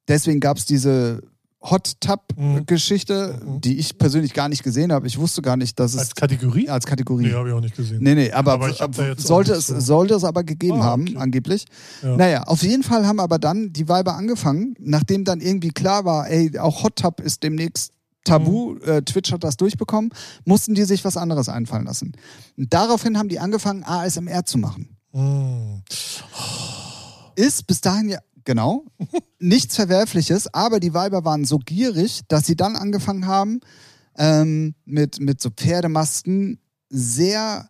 Deswegen gab es diese Hot Tub-Geschichte, Mhm. die ich persönlich gar nicht gesehen habe. Ich wusste gar nicht, dass es Als Kategorie? als Kategorie. Nee, habe ich auch nicht gesehen. Nee, nee, aber, Aber sollte, es, so- sollte es aber gegeben Ah, haben, okay. angeblich. Ja. Naja, auf jeden Fall haben aber dann die Weiber angefangen, nachdem dann irgendwie klar war, ey, auch Hot Tub ist demnächst Tabu, Mhm. äh, Twitch hat das durchbekommen, mussten die sich was anderes einfallen lassen. Und daraufhin haben die angefangen, ASMR zu machen. Hm. Ist bis dahin ja, genau, nichts Verwerfliches, aber die Weiber waren so gierig, dass sie dann angefangen haben, ähm, mit, mit so Pferdemasken sehr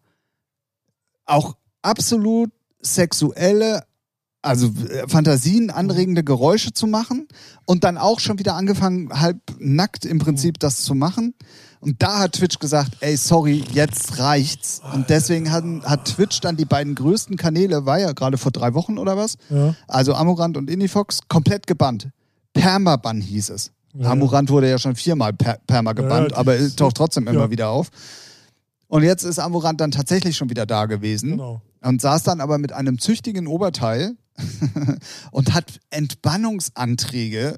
auch absolut sexuelle, also äh, Fantasien anregende Geräusche zu machen und dann auch schon wieder angefangen, halb nackt im Prinzip das zu machen. Und da hat Twitch gesagt, ey, sorry, jetzt reicht's. Und deswegen hat, hat Twitch dann die beiden größten Kanäle, war ja gerade vor drei Wochen oder was, Ja. also Amorant und Indifox, komplett gebannt. Permaban hieß es. Ja. Amorant wurde ja schon viermal per Perma gebannt, die- aber es taucht trotzdem immer Ja. wieder auf. Und jetzt ist Amorant dann tatsächlich schon wieder da gewesen Genau. und saß dann aber mit einem züchtigen Oberteil und hat Entbannungsanträge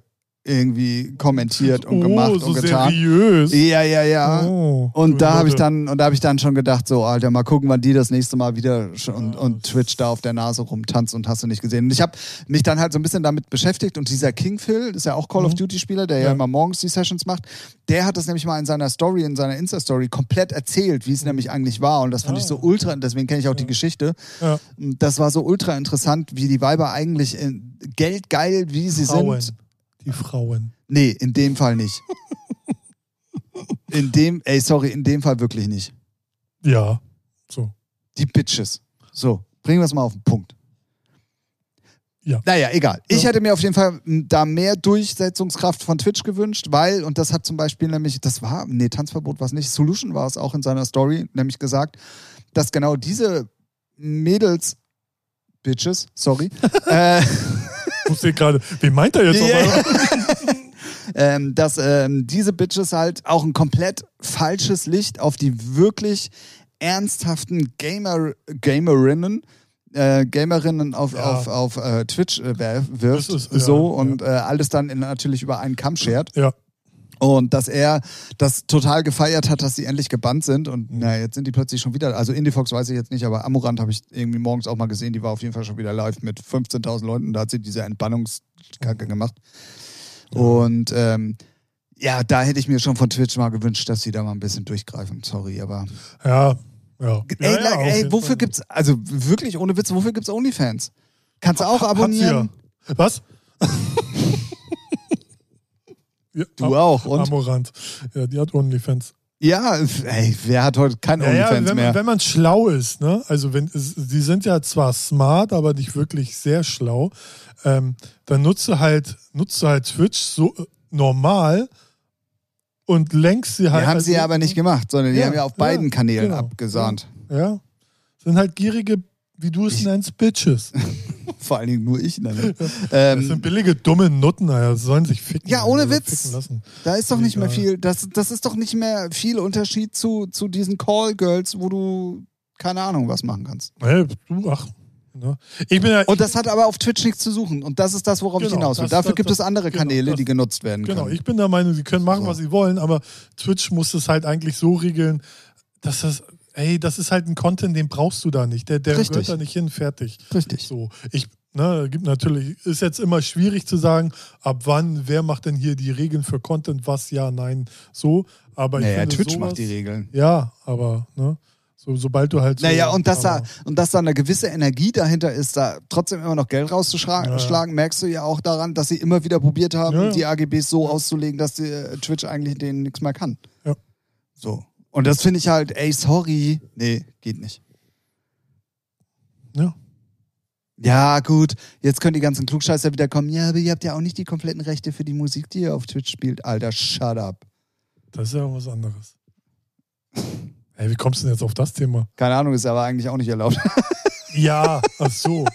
irgendwie kommentiert und oh, gemacht so und getan. seriös. Ja, ja, ja. Oh, Und da habe ich dann und da habe ich dann schon gedacht, so Alter, mal gucken, wann die das nächste Mal wieder und, Ja, und Twitch da auf der Nase rumtanzt und hast du nicht gesehen. Und ich habe mich dann halt so ein bisschen damit beschäftigt und dieser King Phil, das ist ja auch Call of Mhm. Duty Spieler, der ja. Ja. immer morgens die Sessions macht, der hat das nämlich mal in seiner Story, in seiner Insta Story komplett erzählt, wie es nämlich eigentlich war und das fand Ah. ich so ultra, deswegen kenne ich auch die Geschichte. Ja. Das war so ultra interessant, wie die Weiber eigentlich äh, geldgeil, wie sie Frauen. sind. Die Frauen. Nee, in dem Fall nicht. In dem, ey, sorry, in dem Fall wirklich nicht. Ja. So. Die Bitches. So, bringen wir es mal auf den Punkt. Ja. Naja, egal. Ich Ja. hätte mir auf jeden Fall da mehr Durchsetzungskraft von Twitch gewünscht, weil, und das hat zum Beispiel nämlich, das war, nee, Tanzverbot war es nicht, Solution war es auch in seiner Story, nämlich gesagt, dass genau diese Mädels, Bitches, sorry, äh, Ich wusste gerade, wen meint er jetzt? Ja. einmal? ähm, dass ähm, diese Bitches halt auch ein komplett falsches Licht auf die wirklich ernsthaften Gamer, Gamerinnen, äh, Gamerinnen auf, Ja. auf, auf äh, Twitch äh, wirft. Ist- ja, so ja. und äh, alles dann in, natürlich über einen Kamm schert. Ja. Und dass er das total gefeiert hat, dass sie endlich gebannt sind. Und Mhm. na, jetzt sind die plötzlich schon wieder. Also Indiefox weiß ich jetzt nicht, aber Amorant habe ich irgendwie morgens auch mal gesehen. Die war auf jeden Fall schon wieder live mit 15.000 Leuten. Da hat sie diese Entbannungskacke Mhm. gemacht. Und ähm, ja, da hätte ich mir schon von Twitch mal gewünscht, dass sie da mal ein bisschen durchgreifen. Sorry, aber. Ja. Ja. ey, ja, ja, ey wofür Fall. gibt's, also wirklich ohne Witz, wofür gibt's OnlyFans? Kannst du auch abonnieren? Was? ja, Du auch, und? Amorant. Ja, die hat Onlyfans. Ja, ey, wer hat heute kein Ja, ja, OnlyFans wenn, mehr? man- wenn man schlau ist, ne? Also wenn die sind ja zwar smart, aber nicht wirklich sehr schlau, ähm, dann nutzt du halt, nutzt du halt Twitch so äh, normal und lenkst sie halt. Die haben sie ja aber nicht gemacht, sondern die Ja, haben ja auf ja, beiden Kanälen genau. abgesahnt. Ja. Sind halt gierige, wie du es nennst, Bitches. Vor allen Dingen nur ich. Ne? Das ähm, sind billige, dumme Nutten, Alter. Sollen sich ficken. Ja, ohne Witz. Da ist doch nicht mehr viel, das, das ist doch nicht mehr viel Unterschied zu, zu diesen Call-Girls, wo du keine Ahnung was machen kannst. Ach. Ne? Ich bin ja. Und das hat aber auf Twitch nichts zu suchen. Und das ist das, worauf ich Genau, hinaus will. das- Dafür das- gibt es das- andere genau, Kanäle, das- die genutzt werden Genau, können. ich bin der Meinung, sie können machen, So. was sie wollen, aber Twitch muss es halt eigentlich so regeln, dass das, ey, das ist halt ein Content, den brauchst du da nicht. Der, der Richtig. gehört da nicht hin, fertig. Richtig. So, ich, ne, gibt natürlich, ist jetzt immer schwierig zu sagen, ab wann, wer macht denn hier die Regeln für Content, was, ja, nein, so. Aber ich Naja, finde, Twitch sowas, macht die Regeln. Ja, aber, ne, so, sobald du halt so. Naja, und dass, da, und dass da eine gewisse Energie dahinter ist, da trotzdem immer noch Geld rauszuschlagen, Ja, merkst du ja auch daran, dass sie immer wieder probiert haben, Ja, ja. die AGBs so auszulegen, dass die, äh, Twitch eigentlich denen nichts mehr kann. Ja. So. Und das finde ich halt, ey, sorry. Nee, geht nicht. Ja. Ja, gut, jetzt können die ganzen Klugscheißer wieder kommen. Ja, aber ihr habt ja auch nicht die kompletten Rechte für die Musik, die ihr auf Twitch spielt. Alter, shut up. Das ist ja was anderes. Ey, wie kommst du denn jetzt auf das Thema? Keine Ahnung, ist aber eigentlich auch nicht erlaubt. Ja, ach so.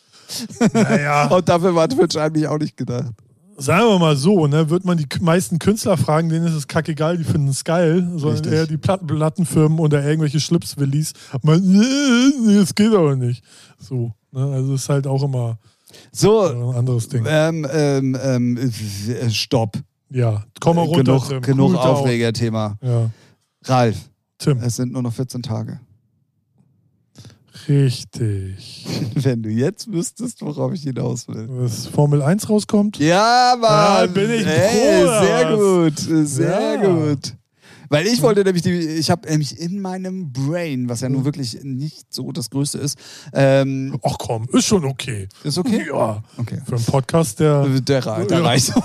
naja. Und dafür war Twitch eigentlich auch nicht gedacht. Sagen wir mal so, ne, wird man die meisten Künstler fragen, denen ist es kackegal, die finden es geil, sondern Richtig. eher die Platten Plattenfirmen oder irgendwelche Schlipswillis. Man, nee, nee, das geht aber nicht. So, ne, also ist halt auch immer So, ein anderes Ding. ähm, ähm, ähm, äh, stopp. Ja, komm mal runter. genug Tim. genug. Aufregerthema. Ja, Ralf, Tim, es sind nur noch 14 Tage. Richtig. Wenn du jetzt wüsstest, worauf ich hinaus will. Dass Formel 1 rauskommt. Ja, Mann! Ja, bin ich Ey, froh, oder Sehr gut, sehr Ja. gut. Weil ich wollte nämlich die, ich habe nämlich in meinem Brain, was ja nun wirklich nicht so das Größte ist, ähm, Ach komm, ist schon okay. ist okay? Ja, Okay. für einen Podcast, der. Der, der reicht.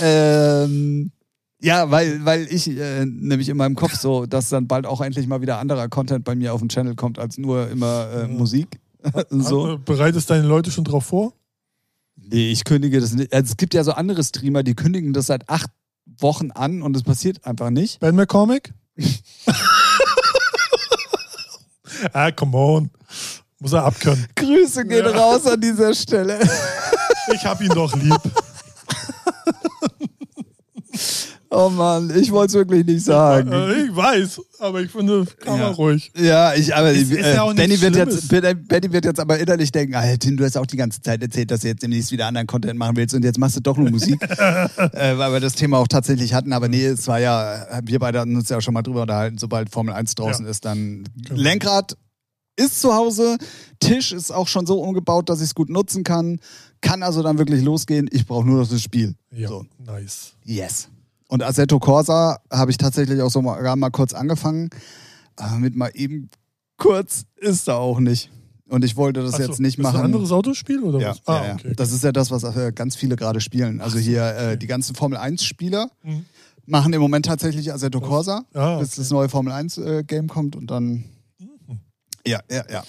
ähm, Ja, weil, weil ich äh, nämlich in meinem Kopf so, dass dann bald auch endlich mal wieder anderer Content bei mir auf dem Channel kommt, als nur immer äh, Musik. so. Bereitest deine Leute schon drauf vor? Nee, ich kündige das nicht. Also es gibt ja so andere Streamer, die kündigen das seit acht Wochen an und es passiert einfach nicht. Ben McCormick? ah, come on. Muss er abkönnen. Grüße gehen Ja. raus an dieser Stelle. Ich hab ihn doch lieb. Oh Mann, ich wollte es wirklich nicht sagen. Äh, Ich weiß, aber ich finde, kann Ja. man ruhig. Ja, ich, aber Ist- ist ja auch äh, Benny, wird jetzt, Ben- Benny wird jetzt aber innerlich denken, Alter, Tim, du hast auch die ganze Zeit erzählt, dass du jetzt demnächst wieder anderen Content machen willst und jetzt machst du doch nur Musik. äh, weil wir das Thema auch tatsächlich hatten, aber nee, es war ja, wir beide hatten uns ja auch schon mal drüber unterhalten, sobald Formel 1 draußen Ja. ist, dann Genau. Lenkrad ist zu Hause, Tisch ist auch schon so umgebaut, dass ich es gut nutzen kann, kann also dann wirklich losgehen, ich brauche nur noch das Spiel. Ja, So. nice. Yes. Und Assetto Corsa habe ich tatsächlich auch so mal, mal kurz angefangen. Aber mit mal eben kurz ist da auch nicht. Und ich wollte das so, jetzt nicht ist machen. ein anderes Autospiel oder ja, was? Ah, ja, ja. okay. Das ist ja das, was äh, ganz viele gerade spielen. Also hier äh, die ganzen Formel 1-Spieler Mhm. machen im Moment tatsächlich Assetto Corsa, Ah, bis okay. das neue Formel 1-Game kommt und dann. Mhm. Ja, ja, ja.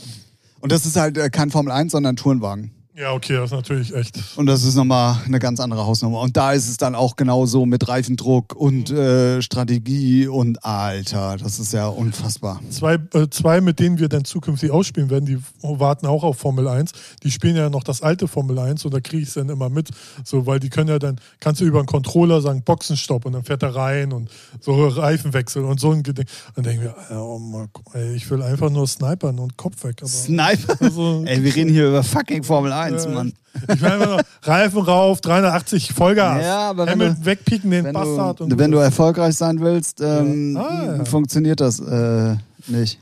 Und das ist halt äh, kein Formel 1, sondern Tourenwagen. Ja, okay, das ist natürlich echt. Und das ist nochmal eine ganz andere Hausnummer. Und da ist es dann auch genauso mit Reifendruck und äh, Strategie und Alter, das ist ja unfassbar. Zwei, äh, zwei, mit denen wir dann zukünftig ausspielen werden, die warten auch auf Formel 1. Die spielen ja noch das alte Formel 1 und da kriege ich es dann immer mit. So, weil die können ja dann, kannst du über einen Controller sagen, Boxenstopp und dann fährt er rein und so Reifenwechsel und so ein Geding. Dann denken wir, oh Mann, ey, ich will einfach nur snipern und Kopf weg. Aber, Sniper? also, Ey, wir reden hier über fucking Formel 1, Ja. Mann. Ich nur Reifen rauf, 380 Vollgas. Ja, aber wenn Hamilton du- wegpieken den Wenn Bastard. du, wenn du erfolgreich sein willst, ähm, Ja. Ah, ja. funktioniert das äh, nicht.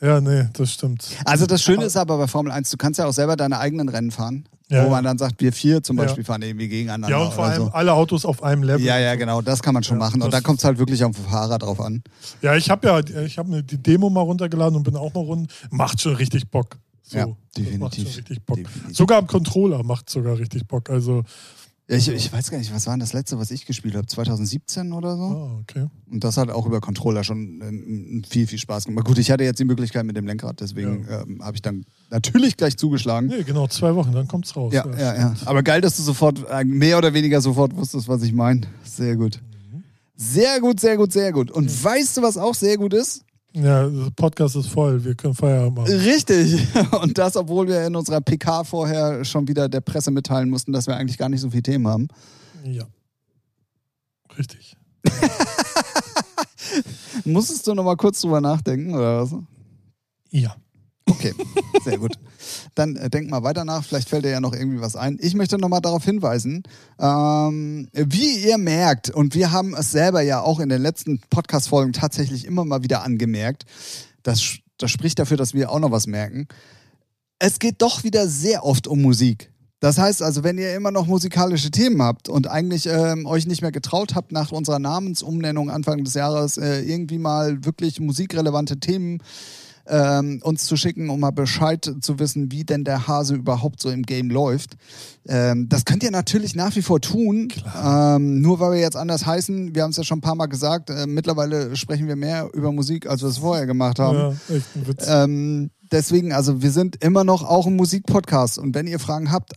ja, nee, das stimmt. Also das Schöne ist aber bei Formel 1, du kannst ja auch selber deine eigenen Rennen fahren. Ja, wo man ja. dann sagt, wir vier zum Ja. Beispiel fahren irgendwie gegeneinander. Ja, und vor allem so. alle Autos auf einem Level. Ja, ja, genau, das kann man schon Ja, machen. Und da kommt es halt wirklich den Fahrer drauf an. Ja, ich habe ja, ich habe die Demo mal runtergeladen und bin auch mal rund. Macht schon richtig Bock. So, Ja, definitiv. Definitiv. Sogar am Controller macht sogar richtig Bock. Also, Ja, ich, ich weiß gar nicht, was war denn das letzte, was ich gespielt habe? 2017 oder so? ah, okay. Und das hat auch über Controller schon ähm, viel, viel Spaß gemacht. Gut, ich hatte jetzt die Möglichkeit mit dem Lenkrad, deswegen ähm, habe ich dann natürlich gleich zugeschlagen. Nee, genau, zwei Wochen, dann kommt's raus. Ja, ja, ja. Aber geil, dass du sofort, äh, mehr oder weniger sofort wusstest, was ich meine. Sehr gut. Sehr gut, sehr gut, sehr gut. Und weißt du, was auch sehr gut ist? Ja, der Podcast ist voll. Wir können Feierabend machen. Richtig. Und das, obwohl wir in unserer PK vorher schon wieder der Presse mitteilen mussten, dass wir eigentlich gar nicht so viele Themen haben. Ja. Richtig. Musstest du noch mal kurz drüber nachdenken, oder was? Ja. Okay, sehr gut. Dann äh, denk mal weiter nach, vielleicht fällt dir ja noch irgendwie was ein. Ich möchte noch mal darauf hinweisen, ähm, wie ihr merkt, und wir haben es selber ja auch in den letzten Podcast-Folgen tatsächlich immer mal wieder angemerkt, das, das spricht dafür, dass wir auch noch was merken. Es geht doch wieder sehr oft um Musik. Das heißt also, wenn ihr immer noch musikalische Themen habt und eigentlich ähm, euch nicht mehr getraut habt, nach unserer Namensumnennung Anfang des Jahres äh, irgendwie mal wirklich musikrelevante Themen ähm, uns zu schicken, um mal Bescheid zu wissen, wie denn der Hase überhaupt so im Game läuft. Ähm, das könnt ihr natürlich nach wie vor tun. Ähm, nur weil wir jetzt anders heißen, wir haben es ja schon ein paar Mal gesagt, äh, mittlerweile sprechen wir mehr über Musik, als wir es vorher gemacht haben. Ja, echt ein Witz. Ähm, deswegen, also wir sind immer noch auch ein Musikpodcast. Und wenn ihr Fragen habt,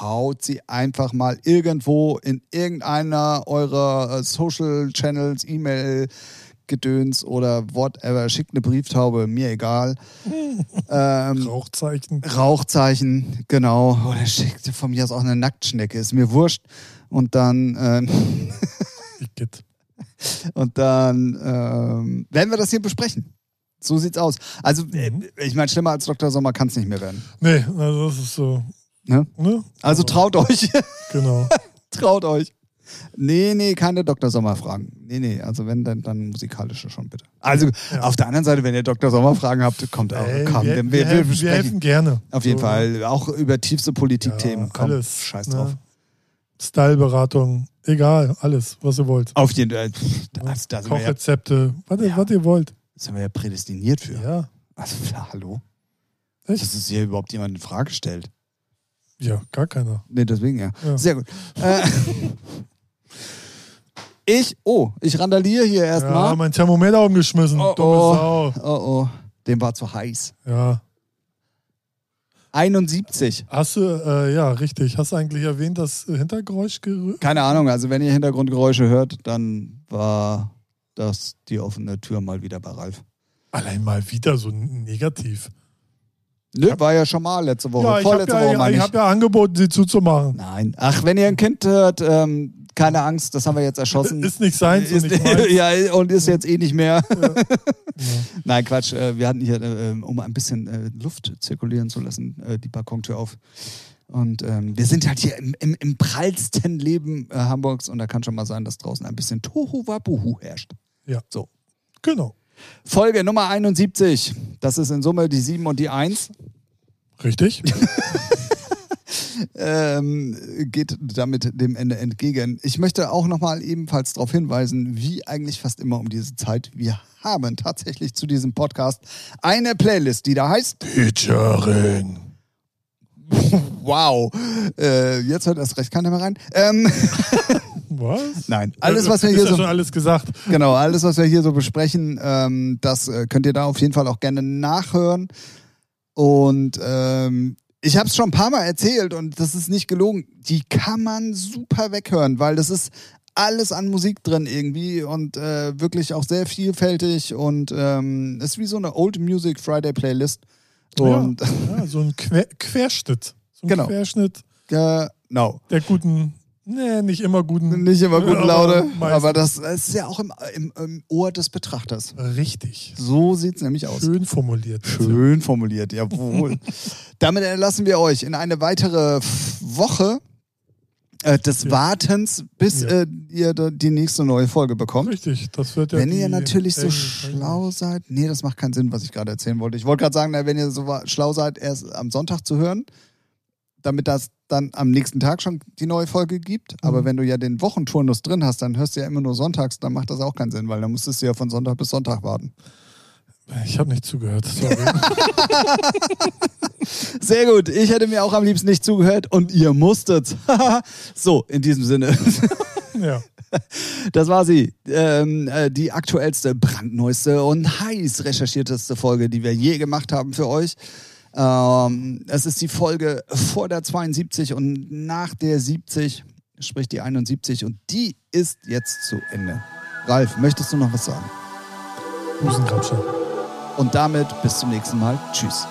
haut sie einfach mal irgendwo in irgendeiner eurer äh, Social Channels, E-Mail, Gedöns oder whatever. Schickt eine Brieftaube, mir egal. ähm, Rauchzeichen. Rauchzeichen, genau. Oder schickt von mir aus auch eine Nacktschnecke, ist mir wurscht. Und dann, ähm, und dann ähm, werden wir das hier besprechen. So sieht's aus. Also, äh, Mhm. ich meine, schlimmer als Dr. Sommer kann es nicht mehr werden. Nee, also das ist so. Ne? Ne? Also Aber- traut euch. Genau. traut euch. Nee, nee, keine Dr. Sommer-Fragen. Nee, nee, also wenn, dann, dann musikalische schon bitte. Also Ja. auf der anderen Seite, wenn ihr Dr. Sommer-Fragen habt, kommt auch. Ey, komm, wir, wir, wir, helfen, wir helfen gerne. Auf jeden So, Fall. Auch über tiefste Politikthemen. Ja, komm, alles. scheiß ne? drauf. Styleberatung, egal, alles, was ihr wollt. Auf jeden Fall. Das, da, sind wir ja, Kochrezepte, was, ihr- Ja. was ihr wollt. sind wir ja prädestiniert für. Ja. Also, klar, hallo? Echt? Dass es hier überhaupt jemand in Frage stellt. Ja, gar keiner. Nee, deswegen ja. Ja. Sehr gut. Äh, Ich, oh, ich randaliere hier Ja, erstmal. mein Thermometer umgeschmissen. oh, Dumme oh, Sau. oh, oh, dem war zu heiß. Ja. 71. Hast du, äh, ja, richtig. Hast du eigentlich erwähnt, das Hintergeräusch gerührt? Keine Ahnung, also wenn ihr Hintergrundgeräusche hört, dann war das die offene Tür mal wieder bei Ralf. Allein mal wieder so negativ. Nö, war ja schon mal letzte Woche. ja, ich habe Vorletzte Woche ja, meine ich ich. hab ja angeboten, sie zuzumachen. Nein. Ach, wenn ihr ein Kind hört, ähm, keine Angst, das haben wir jetzt erschossen. Ist nicht seins und Ist, nicht meins. ja, und ist jetzt eh nicht mehr. Ja. Nein, Quatsch. Äh, wir hatten hier, äh, um ein bisschen äh, Luft zirkulieren zu lassen, die Balkontür auf. Und ähm, wir sind halt hier im, im, im prallsten Leben äh, Hamburgs und da kann schon mal sein, dass draußen ein bisschen Tohuwabohu herrscht. Genau. Folge Nummer 71. Das ist in Summe die 7 und die 1. Richtig? ähm, geht damit dem Ende entgegen. Ich möchte auch nochmal ebenfalls darauf hinweisen, wie eigentlich fast immer um diese Zeit, wir haben tatsächlich zu diesem Podcast eine Playlist, die da heißt Featuring. Wow. Äh, jetzt hört erst recht keiner mehr rein. Ähm, Was? nein, alles, was wir hier so alles gesagt. Genau, alles, was wir hier so besprechen, ähm, das äh, könnt ihr da auf jeden Fall auch gerne nachhören. Und ähm, ich habe es schon ein paar Mal erzählt und das ist nicht gelogen. Die kann man super weghören, weil das ist alles an Musik drin irgendwie und äh, wirklich auch sehr vielfältig und ähm, ist wie so eine Old Music Friday Playlist. Und ja, ja, so ein Quer Querschnitt. So ein Genau. Querschnitt genau. der guten, nee, nicht immer guten. Nicht immer gute aber Laune, meistens. aber das ist ja auch im, im, im Ohr des Betrachters. Richtig. So sieht's nämlich aus. Schön formuliert. Schön formuliert, jawohl. Damit entlassen wir euch in eine weitere Woche äh, des Ja. Wartens, bis Ja. äh, ihr die nächste neue Folge bekommt. Richtig, das wird ja Wenn ihr natürlich so schlau seid, nee, das macht keinen Sinn, was ich gerade erzählen wollte. Ich wollte gerade sagen, wenn ihr so schlau seid, erst am Sonntag zu hören, damit das dann am nächsten Tag schon die neue Folge gibt. Aber Mhm. wenn du ja den Wochenturnus drin hast, dann hörst du ja immer nur sonntags, dann macht das auch keinen Sinn, weil dann musstest du ja von Sonntag bis Sonntag warten. Ich habe nicht zugehört. Sorry. Sehr gut. Ich hätte mir auch am liebsten nicht zugehört und ihr musstet. so, in diesem Sinne. ja. Das war sie. Ähm, äh, die aktuellste, brandneueste und heiß recherchierteste Folge, die wir je gemacht haben für euch. Ähm, es ist die Folge vor der 72 und nach der 70, sprich die 71 und die ist jetzt zu Ende. Ralf, möchtest du noch was sagen? Busengrabscher. Und damit bis zum nächsten Mal. Tschüss.